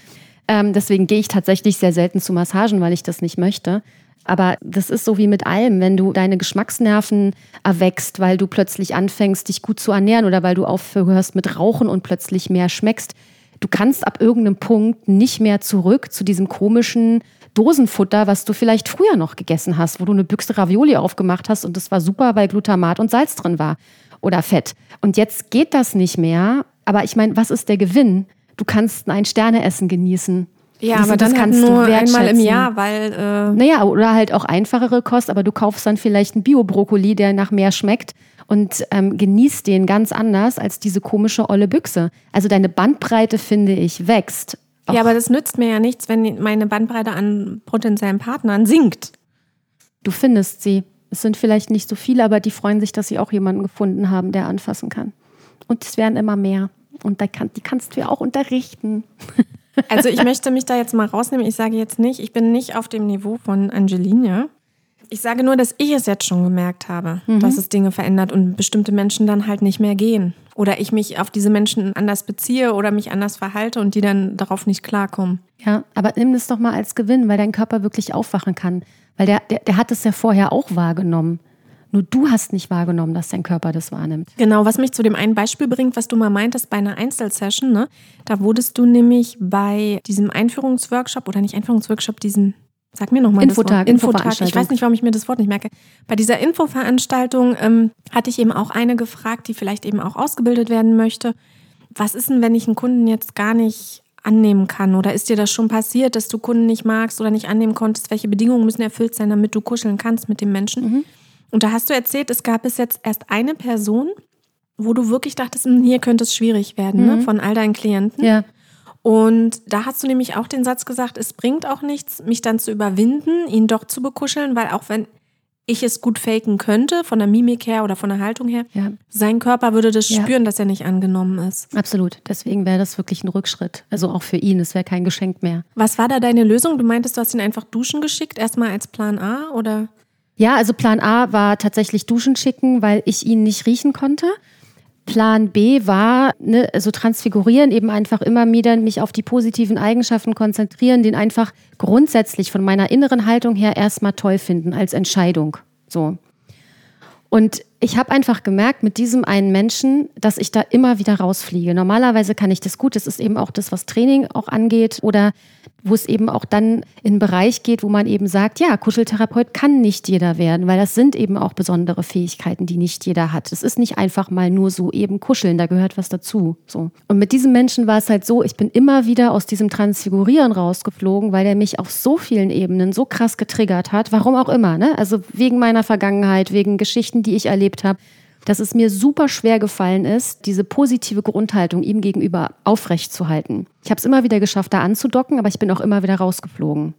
Ähm, deswegen gehe ich tatsächlich sehr selten zu Massagen, weil ich das nicht möchte. Aber das ist so wie mit allem, wenn du deine Geschmacksnerven erwächst, weil du plötzlich anfängst, dich gut zu ernähren oder weil du aufhörst mit Rauchen und plötzlich mehr schmeckst. Du kannst ab irgendeinem Punkt nicht mehr zurück zu diesem komischen Dosenfutter, was du vielleicht früher noch gegessen hast, wo du eine Büchse Ravioli aufgemacht hast und das war super, weil Glutamat und Salz drin war oder Fett. Und jetzt geht das nicht mehr. Aber ich meine, was ist der Gewinn? Du kannst ein Sterneessen genießen. ja, Das- aber das dann halt kannst du nur einmal im. Jahr, weil äh, Naja, oder halt auch einfachere Kost, aber du kaufst dann vielleicht einen Bio-Brokkoli, der nach mehr schmeckt und ähm, genießt den ganz anders als diese komische olle Büchse. Also deine Bandbreite, finde ich, wächst. Ja, aber das nützt mir ja nichts, wenn meine Bandbreite an potenziellen Partnern sinkt. Du findest sie. Es sind vielleicht nicht so viele, aber die freuen sich, dass sie auch jemanden gefunden haben, der anfassen kann. Und es werden immer mehr. Und da kann, die kannst du ja auch unterrichten. Also ich möchte mich da jetzt mal rausnehmen. Ich sage jetzt nicht, ich bin nicht auf dem Niveau von Angelina. Ich sage nur, dass ich es jetzt schon gemerkt habe, dass es Dinge verändert und bestimmte Menschen dann halt nicht mehr gehen. Oder ich mich auf diese Menschen anders beziehe oder mich anders verhalte und die dann darauf nicht klarkommen. Ja, aber nimm das doch mal als Gewinn, weil dein Körper wirklich aufwachen kann. Weil der, der, der hat es ja vorher auch wahrgenommen. Nur du hast nicht wahrgenommen, dass dein Körper das wahrnimmt. Genau, was mich zu dem einen Beispiel bringt, was du mal meintest bei einer Einzelsession, ne? Da wurdest du nämlich bei diesem Einführungsworkshop oder nicht Einführungsworkshop, diesen, sag mir nochmal Infotag, das Wort. Infotag. Ich weiß nicht, warum ich mir das Wort nicht merke. Bei dieser Infoveranstaltung ähm, hatte ich eben auch eine gefragt, die vielleicht eben auch ausgebildet werden möchte. Was ist denn, wenn ich einen Kunden jetzt gar nicht annehmen kann? Oder ist dir das schon passiert, dass du Kunden nicht magst oder nicht annehmen konntest? Welche Bedingungen müssen erfüllt sein, damit du kuscheln kannst mit dem Menschen? Und da hast du erzählt, es gab bis jetzt erst eine Person, wo du wirklich dachtest, hm, hier könnte es schwierig werden, ne, von all deinen Klienten. Ja. Und da hast du nämlich auch den Satz gesagt, es bringt auch nichts, mich dann zu überwinden, ihn doch zu bekuscheln, weil auch wenn ich es gut faken könnte, von der Mimik her oder von der Haltung her, Ja. sein Körper würde das Ja. spüren, dass er nicht angenommen ist. Absolut. Deswegen wäre das wirklich ein Rückschritt. Also auch für ihn. Es wäre kein Geschenk mehr. Was war da deine Lösung? Du meintest, du hast ihn einfach duschen geschickt, erstmal als Plan A oder? Ja, also Plan A war tatsächlich Duschen schicken, weil ich ihn nicht riechen konnte. Plan B war, ne, also transfigurieren, eben einfach immer wieder mich auf die positiven Eigenschaften konzentrieren, den einfach grundsätzlich von meiner inneren Haltung her erstmal toll finden als Entscheidung. So. Und ich habe einfach gemerkt mit diesem einen Menschen, dass ich da immer wieder rausfliege. Normalerweise kann ich das gut. Das ist eben auch das, was Training auch angeht oder wo es eben auch dann in einen Bereich geht, wo man eben sagt, ja, Kuscheltherapeut kann nicht jeder werden, weil das sind eben auch besondere Fähigkeiten, die nicht jeder hat. Es ist nicht einfach mal nur so eben kuscheln, da gehört was dazu. So. Und mit diesem Menschen war es halt so, ich bin immer wieder aus diesem Transfigurieren rausgeflogen, weil der mich auf so vielen Ebenen so krass getriggert hat, warum auch immer, ne? Also wegen meiner Vergangenheit, wegen Geschichten, die ich erlebt habe dass es mir super schwer gefallen ist, diese positive Grundhaltung ihm gegenüber aufrechtzuhalten. Ich habe es immer wieder geschafft, da anzudocken, aber ich bin auch immer wieder rausgeflogen.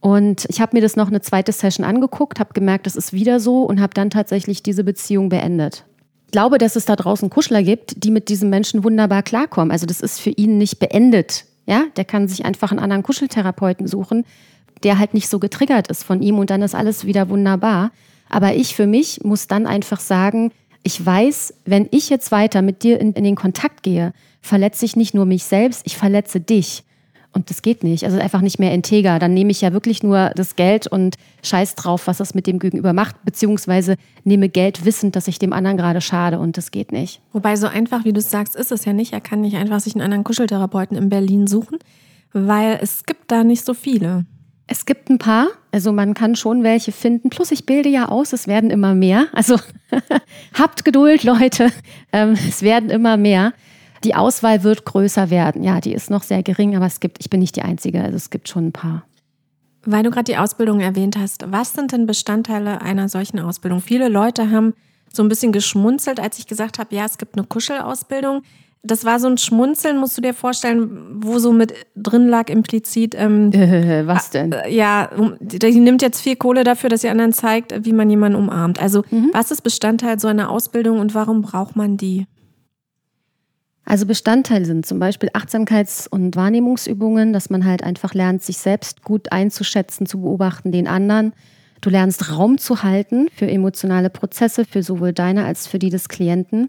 Und ich habe mir das noch eine zweite Session angeguckt, habe gemerkt, das ist wieder so und habe dann tatsächlich diese Beziehung beendet. Ich glaube, dass es da draußen Kuschler gibt, die mit diesem Menschen wunderbar klarkommen. Also das ist für ihn nicht beendet. Ja, der kann sich einfach einen anderen Kuscheltherapeuten suchen, der halt nicht so getriggert ist von ihm und dann ist alles wieder wunderbar. Aber ich für mich muss dann einfach sagen, ich weiß, wenn ich jetzt weiter mit dir in, in den Kontakt gehe, verletze ich nicht nur mich selbst, ich verletze dich. Und das geht nicht. Also einfach nicht mehr integer. Dann nehme ich ja wirklich nur das Geld und scheiß drauf, was das mit dem Gegenüber macht, beziehungsweise nehme Geld wissend, dass ich dem anderen gerade schade und das geht nicht. Wobei so einfach, wie du sagst, ist es ja nicht. Er kann nicht einfach sich einen anderen Kuscheltherapeuten in Berlin suchen, weil es gibt da nicht so viele. Es gibt ein paar, also man kann schon welche finden. Plus ich bilde ja aus, es werden immer mehr. Also habt Geduld, Leute. Ähm, es werden immer mehr. Die Auswahl wird größer werden. Ja, die ist noch sehr gering, aber es gibt, ich bin nicht die Einzige, also es gibt schon ein paar. Weil du gerade die Ausbildung erwähnt hast, was sind denn Bestandteile einer solchen Ausbildung? Viele Leute haben so ein bisschen geschmunzelt, als ich gesagt habe, ja, es gibt eine Kuschelausbildung. Das war so ein Schmunzeln, musst du dir vorstellen, wo so mit drin lag implizit. Ähm, äh, was denn? Äh, ja, die nimmt jetzt viel Kohle dafür, dass sie anderen zeigt, wie man jemanden umarmt. Also, mhm. was ist Bestandteil so einer Ausbildung und warum braucht man die? Also Bestandteile sind zum Beispiel Achtsamkeits- und Wahrnehmungsübungen, dass man halt einfach lernt, sich selbst gut einzuschätzen, zu beobachten, den anderen. Du lernst Raum zu halten für emotionale Prozesse, für sowohl deine als für die des Klienten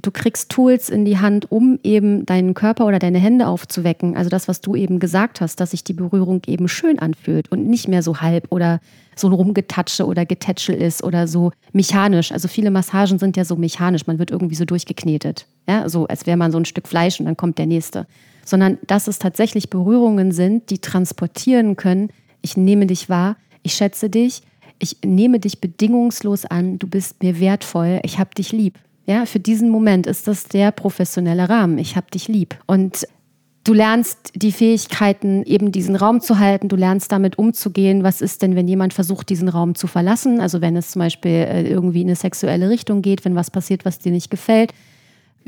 du kriegst Tools in die Hand, um eben deinen Körper oder deine Hände aufzuwecken. Also das, was du eben gesagt hast, dass sich die Berührung eben schön anfühlt und nicht mehr so halb oder so ein Rumgetatsche oder Getätschel ist oder so mechanisch. Also viele Massagen sind ja so mechanisch. Man wird irgendwie so durchgeknetet. Ja, so als wäre man so ein Stück Fleisch und dann kommt der nächste. Sondern dass es tatsächlich Berührungen sind, die transportieren können. Ich nehme dich wahr, ich schätze dich, ich nehme dich bedingungslos an, du bist mir wertvoll, ich habe dich lieb. Ja, für diesen Moment ist das der professionelle Rahmen. Ich habe dich lieb. Und du lernst die Fähigkeiten, eben diesen Raum zu halten. Du lernst damit umzugehen. Was ist denn, wenn jemand versucht, diesen Raum zu verlassen? Also wenn es zum Beispiel äh, irgendwie in eine sexuelle Richtung geht, wenn was passiert, was dir nicht gefällt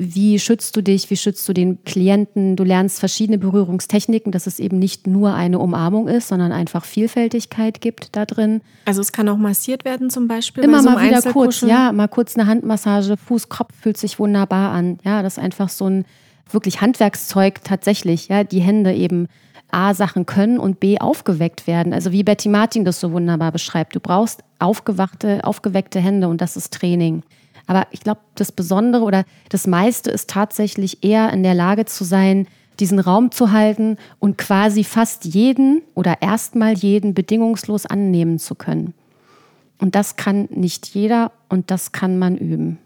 wie schützt du dich, wie schützt du den Klienten. Du lernst verschiedene Berührungstechniken, dass es eben nicht nur eine Umarmung ist, sondern einfach Vielfältigkeit gibt da drin. Also es kann auch massiert werden zum Beispiel. Immer so mal wieder kurz, ja, mal kurz eine Handmassage, Fuß, Kopf fühlt sich wunderbar an. Ja, das ist einfach so ein wirklich Handwerkszeug tatsächlich, ja, die Hände eben A Sachen können und B aufgeweckt werden. Also wie Betty Martin das so wunderbar beschreibt. Du brauchst aufgewachte, aufgeweckte Hände und das ist Training. Aber ich glaube, das Besondere oder das meiste ist tatsächlich eher in der Lage zu sein, diesen Raum zu halten und quasi fast jeden oder erstmal jeden bedingungslos annehmen zu können. Und das kann nicht jeder und das kann man üben.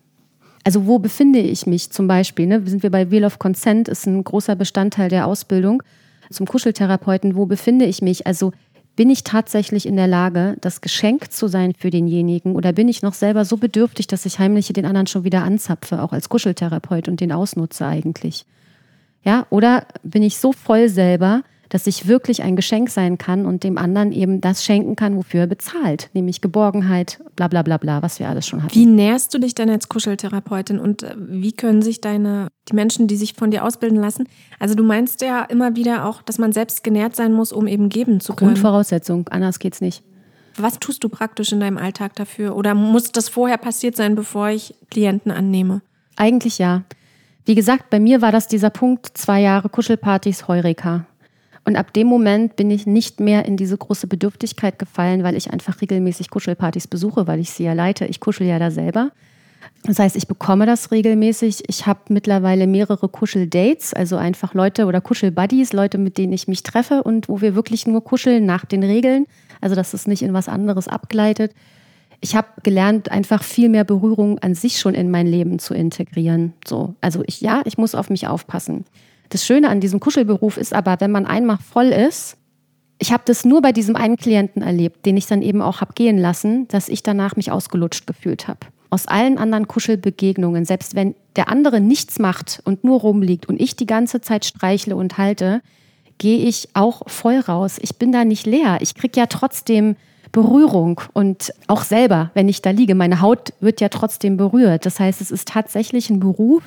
Also wo befinde ich mich zum Beispiel? Ne? Sind wir bei Wheel of Consent, ist ein großer Bestandteil der Ausbildung zum Kuscheltherapeuten. Wo befinde ich mich? Also bin ich tatsächlich in der Lage, das Geschenk zu sein für denjenigen oder bin ich noch selber so bedürftig, dass ich heimlich den anderen schon wieder anzapfe, auch als Kuscheltherapeut und den ausnutze eigentlich? Ja, oder bin ich so voll selber, dass ich wirklich ein Geschenk sein kann und dem anderen eben das schenken kann, wofür er bezahlt, nämlich Geborgenheit, bla bla bla bla, was wir alles schon hatten. Wie nährst du dich denn als Kuscheltherapeutin und äh, wie können sich deine, die Menschen, die sich von dir ausbilden lassen, also du meinst ja immer wieder auch, dass man selbst genährt sein muss, um eben geben zu können. Grundvoraussetzung, anders geht's nicht. Was tust du praktisch in deinem Alltag dafür? Oder muss das vorher passiert sein, bevor ich Klienten annehme? Eigentlich ja. Wie gesagt, bei mir war das dieser Punkt, zwei Jahre Kuschelpartys, Heureka. Und ab dem Moment bin ich nicht mehr in diese große Bedürftigkeit gefallen, weil ich einfach regelmäßig Kuschelpartys besuche, weil ich sie ja leite. Ich kuschel ja da selber. Das heißt, ich bekomme das regelmäßig. Ich habe mittlerweile mehrere Kuscheldates, also einfach Leute oder Kuschelbuddies, Leute, mit denen ich mich treffe und wo wir wirklich nur kuscheln nach den Regeln. Also, dass es nicht in was anderes abgleitet. Ich habe gelernt, einfach viel mehr Berührung an sich schon in mein Leben zu integrieren. So, also ich ja, ich muss auf mich aufpassen. Das Schöne an diesem Kuschelberuf ist aber, wenn man einmal voll ist, ich habe das nur bei diesem einen Klienten erlebt, den ich dann eben auch habe gehen lassen, dass ich danach mich ausgelutscht gefühlt habe. Aus allen anderen Kuschelbegegnungen, selbst wenn der andere nichts macht und nur rumliegt und ich die ganze Zeit streichle und halte, gehe ich auch voll raus. Ich bin da nicht leer. Ich kriege ja trotzdem Berührung und auch selber, wenn ich da liege, meine Haut wird ja trotzdem berührt. Das heißt, es ist tatsächlich ein Beruf,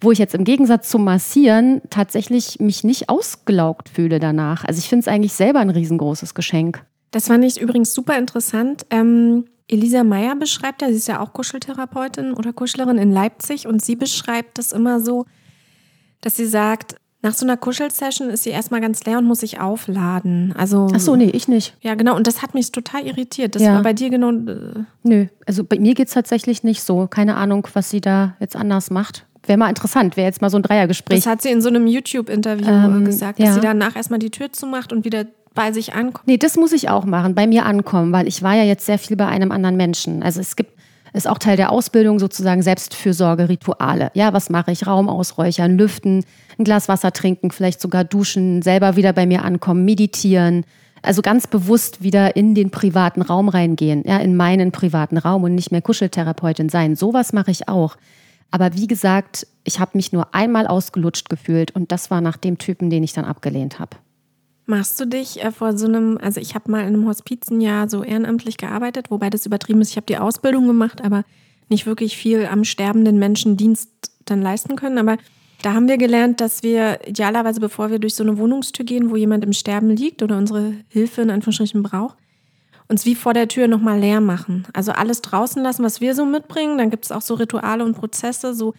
wo ich jetzt im Gegensatz zum Massieren tatsächlich mich nicht ausgelaugt fühle danach. Also ich finde es eigentlich selber ein riesengroßes Geschenk. Das fand ich übrigens super interessant. Ähm, Elisa Meyer beschreibt ja, sie ist ja auch Kuscheltherapeutin oder Kuschlerin in Leipzig und sie beschreibt das immer so, dass sie sagt, Nach so einer Kuschelsession ist sie erstmal ganz leer und muss sich aufladen. Also Ach so, nee, ich nicht. Ja, genau. Und das hat mich total irritiert. Das Ja. war bei dir genau. Äh, Nö, also bei mir geht es tatsächlich nicht so. Keine Ahnung, was sie da jetzt anders macht. Wäre mal interessant, wäre jetzt mal so ein Dreiergespräch. das hat sie in so einem YouTube-Interview Ähm, gesagt, dass ja. sie danach erstmal die Tür zumacht und wieder bei sich ankommt. Nee, das muss ich auch machen, bei mir ankommen, weil ich war ja jetzt sehr viel bei einem anderen Menschen. Also es gibt, ist auch Teil der Ausbildung sozusagen Selbstfürsorge-Rituale. Ja, was mache ich? Raum ausräuchern, lüften, ein Glas Wasser trinken, vielleicht sogar duschen, selber wieder bei mir ankommen, meditieren. Also ganz bewusst wieder in den privaten Raum reingehen, ja, in meinen privaten Raum und nicht mehr Kuscheltherapeutin sein. Sowas mache ich auch. Aber wie gesagt, ich habe mich nur einmal ausgelutscht gefühlt und das war nach dem Typen, den ich dann abgelehnt habe. Machst du dich äh, vor so einem, also ich habe mal in einem Hospizenjahr so ehrenamtlich gearbeitet, wobei das übertrieben ist. Ich habe die Ausbildung gemacht, aber nicht wirklich viel am sterbenden Menschen Dienst dann leisten können. Aber da haben wir gelernt, dass wir idealerweise, bevor wir durch so eine Wohnungstür gehen, wo jemand im Sterben liegt oder unsere Hilfe in Anführungsstrichen braucht, uns wie vor der Tür nochmal leer machen. Also alles draußen lassen, was wir so mitbringen. Dann gibt es auch so Rituale und Prozesse, so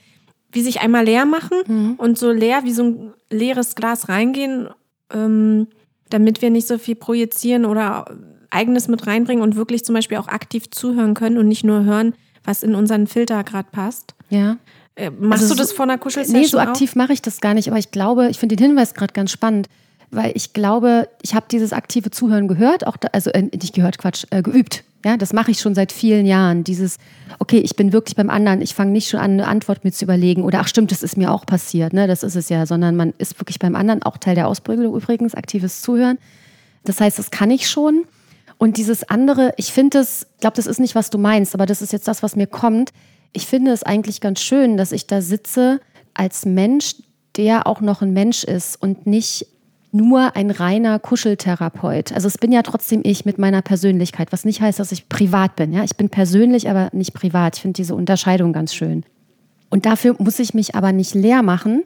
wie sich einmal leer machen und so leer wie so ein leeres Glas reingehen, ähm, damit wir nicht so viel projizieren oder eigenes mit reinbringen und wirklich zum Beispiel auch aktiv zuhören können und nicht nur hören, was in unseren Filter gerade passt. Ja. Äh, machst Also du das so- vor einer Kuschelsession Nee, so aktiv mache ich das gar nicht, aber ich glaube, ich finde den Hinweis gerade ganz spannend, weil ich glaube, ich habe dieses aktive Zuhören gehört, auch da, also äh, nicht gehört, Quatsch, äh, geübt. Ja, das mache ich schon seit vielen Jahren. Dieses, okay, ich bin wirklich beim anderen, ich fange nicht schon an, eine Antwort mir zu überlegen oder ach stimmt, das ist mir auch passiert, ne? Das ist es ja, sondern man ist wirklich beim anderen, auch Teil der Ausbildung übrigens, aktives Zuhören. Das heißt, das kann ich schon. Und dieses andere, ich finde es, ich glaube, das ist nicht, was du meinst, aber das ist jetzt das, was mir kommt. Ich finde es eigentlich ganz schön, dass ich da sitze als Mensch, der auch noch ein Mensch ist und nicht nur ein reiner Kuscheltherapeut. Also es bin ja trotzdem ich mit meiner Persönlichkeit, was nicht heißt, dass ich privat bin. Ja, ich bin persönlich, aber nicht privat. Ich finde diese Unterscheidung ganz schön. Und dafür muss ich mich aber nicht leer machen.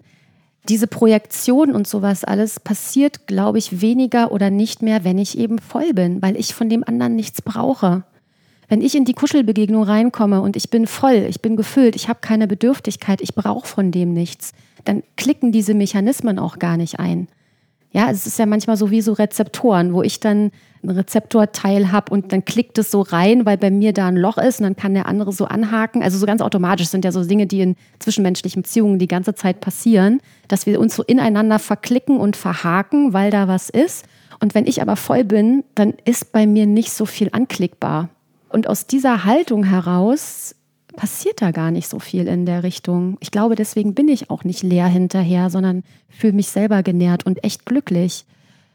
Diese Projektion und sowas alles passiert, glaube ich, weniger oder nicht mehr, wenn ich eben voll bin, weil ich von dem anderen nichts brauche. Wenn ich in die Kuschelbegegnung reinkomme und ich bin voll, ich bin gefüllt, ich habe keine Bedürftigkeit, ich brauche von dem nichts, dann klicken diese Mechanismen auch gar nicht ein. Ja, es ist ja manchmal so wie so Rezeptoren, wo ich dann ein Rezeptorteil habe und dann klickt es so rein, weil bei mir da ein Loch ist und dann kann der andere so anhaken. Also so ganz automatisch sind ja so Dinge, die in zwischenmenschlichen Beziehungen die ganze Zeit passieren, dass wir uns so ineinander verklicken und verhaken, weil da was ist. Und wenn ich aber voll bin, dann ist bei mir nicht so viel anklickbar. Und aus dieser Haltung heraus passiert da gar nicht so viel in der Richtung. Ich glaube, deswegen bin ich auch nicht leer hinterher, sondern fühle mich selber genährt und echt glücklich.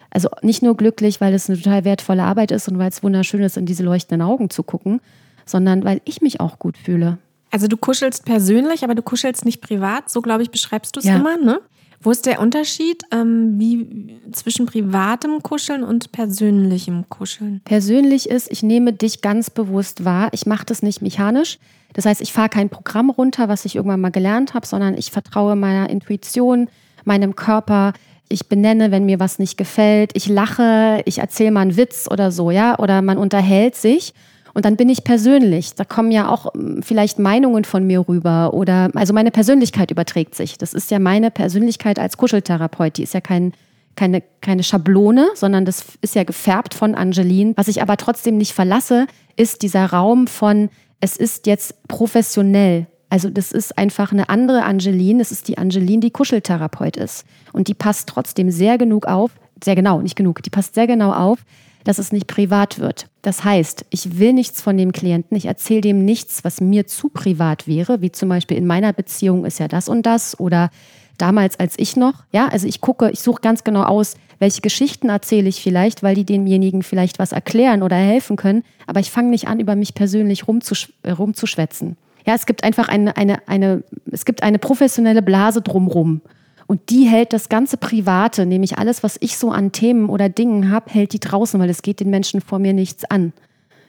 Also nicht nur glücklich, weil es eine total wertvolle Arbeit ist und weil es wunderschön ist, in diese leuchtenden Augen zu gucken, sondern weil ich mich auch gut fühle. Also du kuschelst persönlich, aber du kuschelst nicht privat. So, glaube ich, beschreibst du es Ja. immer, ne? Wo ist der Unterschied ähm, wie, zwischen privatem Kuscheln und persönlichem Kuscheln? Persönlich ist, ich nehme dich ganz bewusst wahr. Ich mache das nicht mechanisch. Das heißt, ich fahre kein Programm runter, was ich irgendwann mal gelernt habe, sondern ich vertraue meiner Intuition, meinem Körper. Ich benenne, wenn mir was nicht gefällt. Ich lache, ich erzähle mal einen Witz oder so, ja, oder man unterhält sich. Und dann bin ich persönlich. Da kommen ja auch ähm, vielleicht Meinungen von mir rüber oder also meine Persönlichkeit überträgt sich. Das ist ja meine Persönlichkeit als Kuscheltherapeut. Die ist ja kein, keine, keine Schablone, sondern das ist ja gefärbt von Angeline. Was ich aber trotzdem nicht verlasse, ist dieser Raum von, es ist jetzt professionell. Also das ist einfach eine andere Angeline. Das ist die Angeline, die Kuscheltherapeut ist. Und die passt trotzdem sehr genug auf, sehr genau, nicht genug, die passt sehr genau auf, dass es nicht privat wird. Das heißt, ich will nichts von dem Klienten, ich erzähle dem nichts, was mir zu privat wäre, wie zum Beispiel in meiner Beziehung ist ja das und das oder damals als ich noch. Ja, also ich gucke, ich suche ganz genau aus, welche Geschichten erzähle ich vielleicht, weil die demjenigen vielleicht was erklären oder helfen können. Aber ich fange nicht an, über mich persönlich rumzusch äh, rumzuschwätzen. Ja, es gibt einfach eine, eine, eine, es gibt eine professionelle Blase drumrum. Und die hält das ganze Private, nämlich alles, was ich so an Themen oder Dingen habe, hält die draußen, weil es geht den Menschen vor mir nichts an.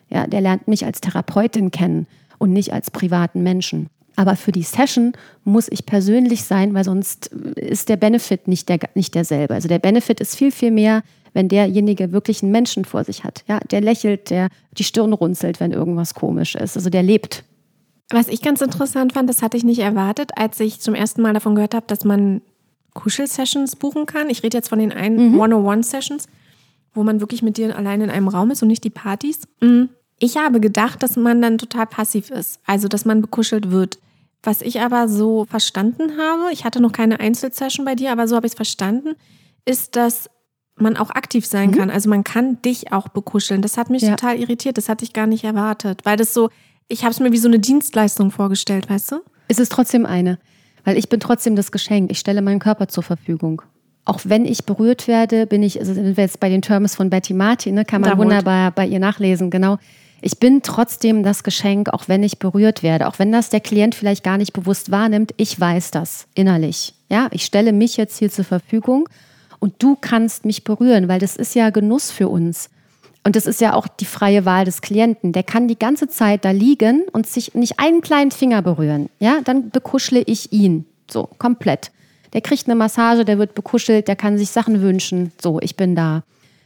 Ja, der lernt mich als Therapeutin kennen und nicht als privaten Menschen. Aber für die Session muss ich persönlich sein, weil sonst ist der Benefit nicht, der, nicht derselbe. Also der Benefit ist viel, viel mehr, wenn derjenige wirklich einen Menschen vor sich hat. Ja, der lächelt, der die Stirn runzelt, wenn irgendwas komisch ist. Also der lebt. Was ich ganz interessant fand, das hatte ich nicht erwartet, als ich zum ersten Mal davon gehört habe, dass man Kuschel-Sessions buchen kann. Ich rede jetzt von den einen mhm. One-on-One-Sessions, wo man wirklich mit dir allein in einem Raum ist und nicht die Partys. Mhm. Ich habe gedacht, dass man dann total passiv ist, also dass man bekuschelt wird. Was ich aber so verstanden habe, ich hatte noch keine Einzelsession bei dir, aber so habe ich es verstanden, ist, dass man auch aktiv sein mhm. kann. Also man kann dich auch bekuscheln. Das hat mich ja. total irritiert. Das hatte ich gar nicht erwartet, weil das so, ich habe es mir wie so eine Dienstleistung vorgestellt, weißt du? Es ist trotzdem eine, weil ich bin trotzdem das Geschenk. Ich stelle meinen Körper zur Verfügung. Auch wenn ich berührt werde, bin ich, also sind wir jetzt bei den Terms von Betty Martin, ne, kann man da wunderbar bei ihr nachlesen, genau. Ich bin trotzdem das Geschenk, auch wenn ich berührt werde, auch wenn das der Klient vielleicht gar nicht bewusst wahrnimmt. Ich weiß das innerlich. Ja, ich stelle mich jetzt hier zur Verfügung und du kannst mich berühren, weil das ist ja Genuss für uns. Und das ist ja auch die freie Wahl des Klienten. Der kann die ganze Zeit da liegen und sich nicht einen kleinen Finger berühren. Ja, dann bekuschle ich ihn. So, komplett. Der kriegt eine Massage, der wird bekuschelt, der kann sich Sachen wünschen. So, ich bin da.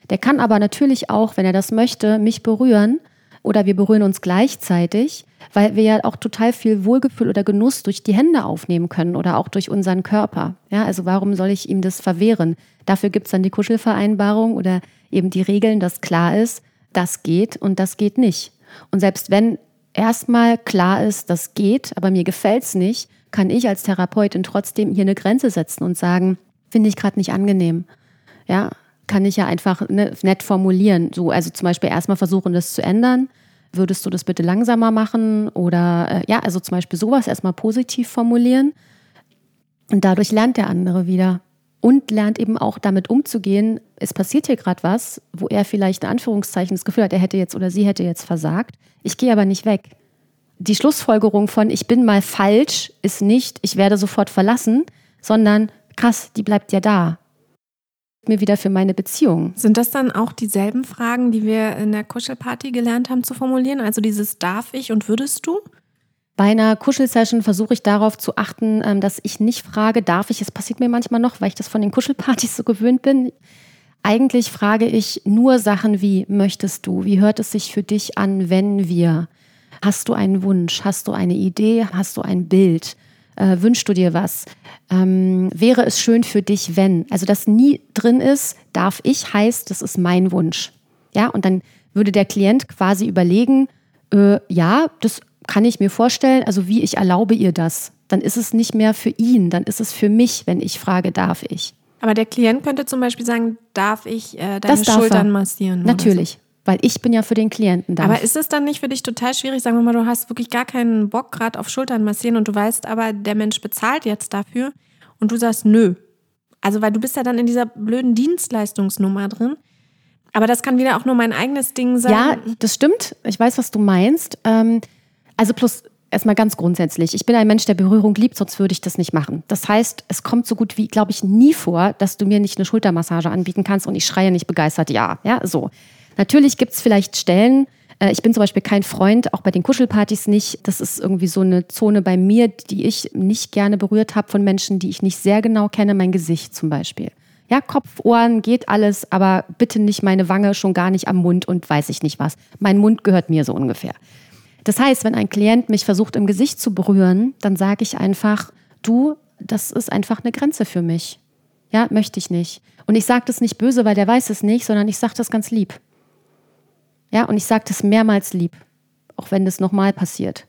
Der kann aber natürlich auch, wenn er das möchte, mich berühren oder wir berühren uns gleichzeitig, weil wir ja auch total viel Wohlgefühl oder Genuss durch die Hände aufnehmen können oder auch durch unseren Körper. Ja, also warum soll ich ihm das verwehren? Dafür gibt es dann die Kuschelvereinbarung oder eben die Regeln, dass klar ist, das geht und das geht nicht. Und selbst wenn erstmal klar ist, das geht, aber mir gefällt es nicht, kann ich als Therapeutin trotzdem hier eine Grenze setzen und sagen, finde ich gerade nicht angenehm. Ja, kann ich ja einfach ne, nett formulieren. So, also zum Beispiel erstmal versuchen, das zu ändern. Würdest du das bitte langsamer machen? Oder äh, ja, also zum Beispiel sowas erstmal positiv formulieren. Und dadurch lernt der andere wieder. Und lernt eben auch damit umzugehen, es passiert hier gerade was, wo er vielleicht in Anführungszeichen das Gefühl hat, er hätte jetzt oder sie hätte jetzt versagt. Ich gehe aber nicht weg. Die Schlussfolgerung von ich bin mal falsch ist nicht, ich werde sofort verlassen, sondern krass, die bleibt ja da mir wieder für meine Beziehung. Sind das dann auch dieselben Fragen, die wir in der Kuschelparty gelernt haben zu formulieren? Also dieses darf ich und würdest du? Bei einer Kuschelsession versuche ich darauf zu achten, ähm, dass ich nicht frage, darf ich? Es passiert mir manchmal noch, weil ich das von den Kuschelpartys so gewöhnt bin. Eigentlich frage ich nur Sachen wie, möchtest du? Wie hört es sich für dich an, wenn wir? Hast du einen Wunsch? Hast du eine Idee? Hast du ein Bild? äh, wünschst du dir was? Ähm, wäre es schön für dich, wenn? Also, das nie drin ist, darf ich, heißt, das ist mein Wunsch. Ja, und dann würde der Klient quasi überlegen, äh, ja, das kann ich mir vorstellen, also wie ich erlaube ihr das. Dann ist es nicht mehr für ihn, dann ist es für mich, wenn ich frage, darf ich. Aber der Klient könnte zum Beispiel sagen, darf ich äh, deine Schultern massieren? Natürlich. So weil ich bin ja für den Klienten da. Aber ist es dann nicht für dich total schwierig, sagen wir mal, du hast wirklich gar keinen Bock gerade auf Schultern massieren und du weißt aber, der Mensch bezahlt jetzt dafür und du sagst nö. Also weil du bist ja dann in dieser blöden Dienstleistungsnummer drin. Aber das kann wieder auch nur mein eigenes Ding sein. Ja, das stimmt. Ich weiß, was du meinst. Ähm, also plus erstmal ganz grundsätzlich. Ich bin ein Mensch, der Berührung liebt, sonst würde ich das nicht machen. Das heißt, es kommt so gut wie, glaube ich, nie vor, dass du mir nicht eine Schultermassage anbieten kannst und ich schreie nicht begeistert ja. Ja, so. Natürlich gibt es vielleicht Stellen, äh, ich bin zum Beispiel kein Freund, auch bei den Kuschelpartys nicht. Das ist irgendwie so eine Zone bei mir, die ich nicht gerne berührt habe von Menschen, die ich nicht sehr genau kenne, mein Gesicht zum Beispiel. Ja, Kopf, Ohren geht alles, aber bitte nicht meine Wange, schon gar nicht am Mund und weiß ich nicht was. Mein Mund gehört mir so ungefähr. Das heißt, wenn ein Klient mich versucht im Gesicht zu berühren, dann sage ich einfach, du, das ist einfach eine Grenze für mich. Ja, möchte ich nicht. Und ich sage das nicht böse, weil der weiß es nicht, sondern ich sage das ganz lieb. Ja, und ich sage das mehrmals lieb, auch wenn das nochmal passiert.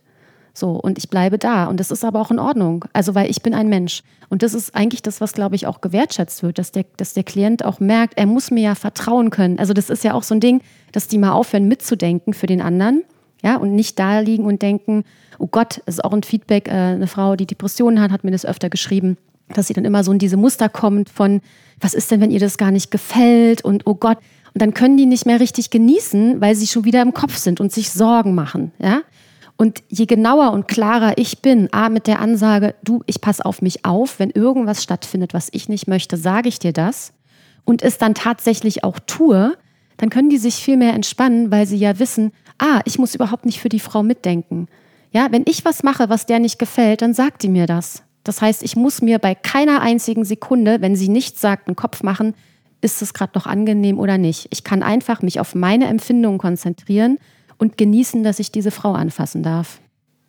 So, und ich bleibe da. Und das ist aber auch in Ordnung. Also, weil ich bin ein Mensch. Und das ist eigentlich das, was, glaube ich, auch gewertschätzt wird, dass der, dass der Klient auch merkt, er muss mir ja vertrauen können. Also, das ist ja auch so ein Ding, dass die mal aufhören mitzudenken für den anderen. Ja, und nicht da liegen und denken, oh Gott, es ist auch ein Feedback. Äh, eine Frau, die Depressionen hat, hat mir das öfter geschrieben, dass sie dann immer so in diese Muster kommt von, was ist denn, wenn ihr das gar nicht gefällt? Und oh Gott, und dann können die nicht mehr richtig genießen, weil sie schon wieder im Kopf sind und sich Sorgen machen, ja? Und je genauer und klarer ich bin, A, mit der Ansage, du, ich passe auf mich auf, wenn irgendwas stattfindet, was ich nicht möchte, sage ich dir das und es dann tatsächlich auch tue, dann können die sich viel mehr entspannen, weil sie ja wissen, ah, ich muss überhaupt nicht für die Frau mitdenken. Ja, wenn ich was mache, was der nicht gefällt, dann sagt die mir das. Das heißt, ich muss mir bei keiner einzigen Sekunde, wenn sie nichts sagt, einen Kopf machen, ist es gerade noch angenehm oder nicht. Ich kann einfach mich auf meine Empfindungen konzentrieren und genießen, dass ich diese Frau anfassen darf.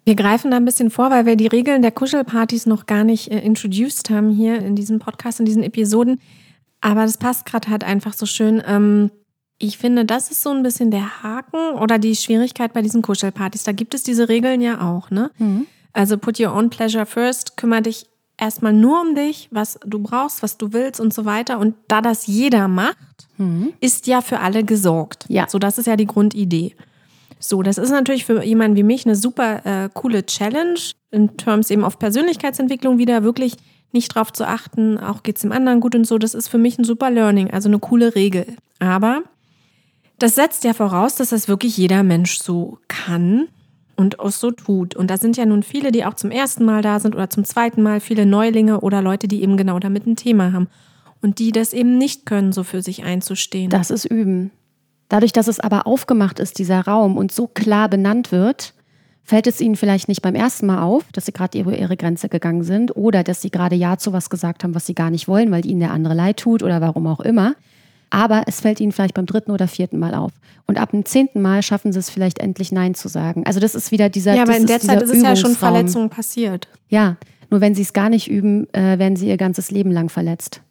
Wir greifen da ein bisschen vor, weil wir die Regeln der Kuschelpartys noch gar nicht äh, introduced haben hier in diesem Podcast, in diesen Episoden. Aber das passt gerade halt einfach so schön. Ähm, ich finde, das ist so ein bisschen der Haken oder die Schwierigkeit bei diesen Kuschelpartys. Da gibt es diese Regeln ja auch, ne? Mhm. Also put your own pleasure first, kümmere dich erstmal nur um dich, was du brauchst, was du willst und so weiter. Und da das jeder macht, mhm. ist ja für alle gesorgt. Ja. So, das ist ja die Grundidee. So, das ist natürlich für jemanden wie mich eine super äh, coole Challenge, in Terms eben auf Persönlichkeitsentwicklung wieder wirklich nicht drauf zu achten, auch geht es dem anderen gut und so. Das ist für mich ein super Learning, also eine coole Regel. Aber das setzt ja voraus, dass das wirklich jeder Mensch so kann und auch so tut. Und da sind ja nun viele, die auch zum ersten Mal da sind oder zum zweiten Mal, viele Neulinge oder Leute, die eben genau damit ein Thema haben und die das eben nicht können, so für sich einzustehen. Das ist Üben. Dadurch, dass es aber aufgemacht ist, dieser Raum, und so klar benannt wird, fällt es ihnen vielleicht nicht beim ersten Mal auf, dass sie gerade über ihre Grenze gegangen sind oder dass sie gerade Ja zu was gesagt haben, was sie gar nicht wollen, weil ihnen der andere leid tut oder warum auch immer. Aber es fällt ihnen vielleicht beim dritten oder vierten Mal auf. Und ab dem zehnten Mal schaffen sie es vielleicht endlich Nein zu sagen. Also das ist wieder dieser Ja, aber in der Zeit ist es ja schon Verletzungen passiert. Ja, nur wenn sie es gar nicht üben, äh, werden sie ihr ganzes Leben lang verletzt.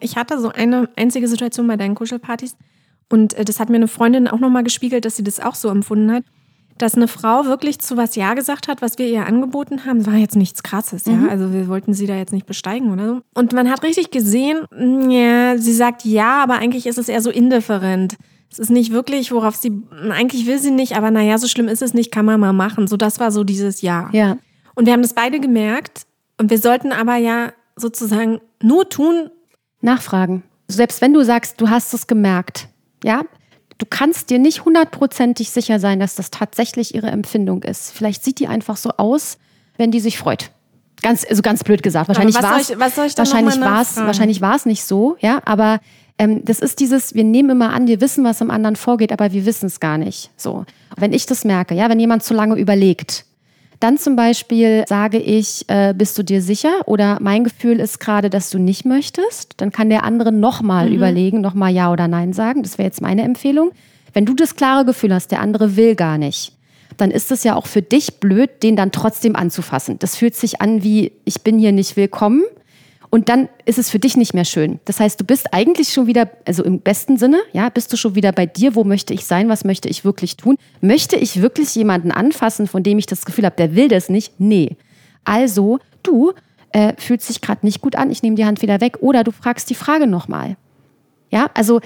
Ich hatte so eine einzige Situation bei deinen Kuschelpartys und äh, das hat mir eine Freundin auch nochmal gespiegelt, dass sie das auch so empfunden hat, dass eine Frau wirklich zu was Ja gesagt hat, was wir ihr angeboten haben. War jetzt nichts Krasses, ja. Mhm. Also wir wollten sie da jetzt nicht besteigen oder so. Und man hat richtig gesehen, mm, ja, sie sagt ja, aber eigentlich ist es eher so indifferent. Es ist nicht wirklich, worauf sie, eigentlich will sie nicht, aber naja, so schlimm ist es nicht, kann man mal machen. So, das war so dieses Ja. Ja. Und wir haben das beide gemerkt. Und wir sollten aber ja sozusagen nur tun. Nachfragen. Selbst wenn du sagst, du hast es gemerkt, ja, du kannst dir nicht hundertprozentig sicher sein, dass das tatsächlich ihre Empfindung ist. Vielleicht sieht die einfach so aus, wenn die sich freut. Ganz, also ganz blöd gesagt. Wahrscheinlich war es, wahrscheinlich war es, wahrscheinlich war es nicht so, ja, aber ähm, das ist dieses, wir nehmen immer an, wir wissen, was im anderen vorgeht, aber wir wissen es gar nicht. So. Wenn ich das merke, ja, wenn jemand zu lange überlegt, dann zum Beispiel sage ich, äh, bist du dir sicher? Oder mein Gefühl ist gerade, dass du nicht möchtest. Dann kann der andere nochmal mhm. überlegen, nochmal Ja oder Nein sagen. Das wäre jetzt meine Empfehlung. Wenn du das klare Gefühl hast, der andere will gar nicht, dann ist es ja auch für dich blöd, den dann trotzdem anzufassen. Das fühlt sich an wie, ich bin hier nicht willkommen. Und dann ist es für dich nicht mehr schön. Das heißt, du bist eigentlich schon wieder, also im besten Sinne, ja, bist du schon wieder bei dir, wo möchte ich sein, was möchte ich wirklich tun? Möchte ich wirklich jemanden anfassen, von dem ich das Gefühl habe, der will das nicht? Nee. Also, du äh, fühlst sich gerade nicht gut an, ich nehme die Hand wieder weg oder du fragst die Frage nochmal. Ja, also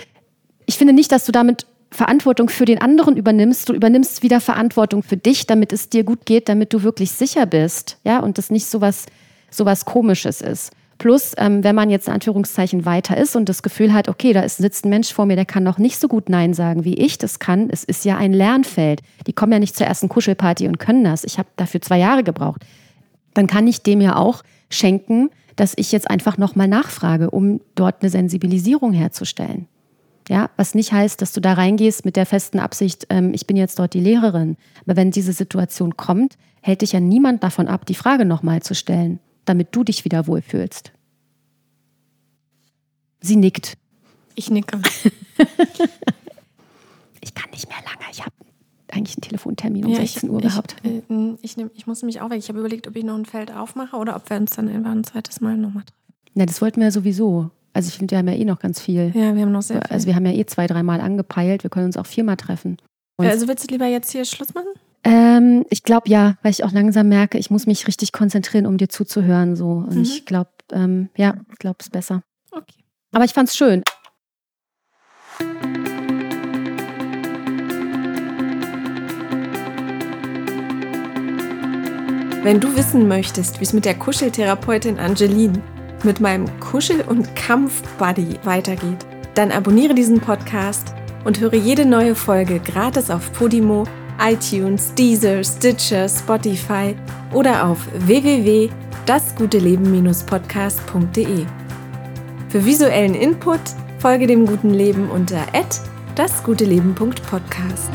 ich finde nicht, dass du damit Verantwortung für den anderen übernimmst, du übernimmst wieder Verantwortung für dich, damit es dir gut geht, damit du wirklich sicher bist, ja, und das nicht so was Komisches ist. Plus, ähm, wenn man jetzt in Anführungszeichen weiter ist und das Gefühl hat, okay, da ist, sitzt ein Mensch vor mir, der kann noch nicht so gut Nein sagen, wie ich das kann. Es ist ja ein Lernfeld. Die kommen ja nicht zur ersten Kuschelparty und können das. Ich habe dafür zwei Jahre gebraucht. Dann kann ich dem ja auch schenken, dass ich jetzt einfach nochmal nachfrage, um dort eine Sensibilisierung herzustellen. Ja, was nicht heißt, dass du da reingehst mit der festen Absicht, ähm, ich bin jetzt dort die Lehrerin. Aber wenn diese Situation kommt, hält dich ja niemand davon ab, die Frage nochmal zu stellen damit du dich wieder wohlfühlst. Sie nickt. Ich nicke. ich kann nicht mehr lange. Ich habe eigentlich einen Telefontermin um ja, 16 Uhr ich, gehabt. Ich, äh, ich, nehm, ich muss mich auch weg. Ich habe überlegt, ob ich noch ein Feld aufmache oder ob wir uns dann einfach ein zweites Mal nochmal treffen. Na, das wollten wir ja sowieso. Also ich finde, wir haben ja eh noch ganz viel. Ja, wir haben noch sehr viel. Also wir haben ja eh zwei, dreimal angepeilt. Wir können uns auch viermal treffen. Und also willst du lieber jetzt hier Schluss machen? Ähm, ich glaube ja, weil ich auch langsam merke, ich muss mich richtig konzentrieren, um dir zuzuhören. So. Und mhm. ich glaube, ähm, ja, ich glaube es besser. Aber ich fand es schön. Wenn du wissen möchtest, wie es mit der Kuscheltherapeutin Angeline, mit meinem Kuschel- und Kampf-Buddy weitergeht, dann abonniere diesen Podcast und höre jede neue Folge gratis auf Podimo iTunes, Deezer, Stitcher, Spotify oder auf www.dasguteleben-podcast.de. Für visuellen Input folge dem guten Leben unter dasguteleben.podcast.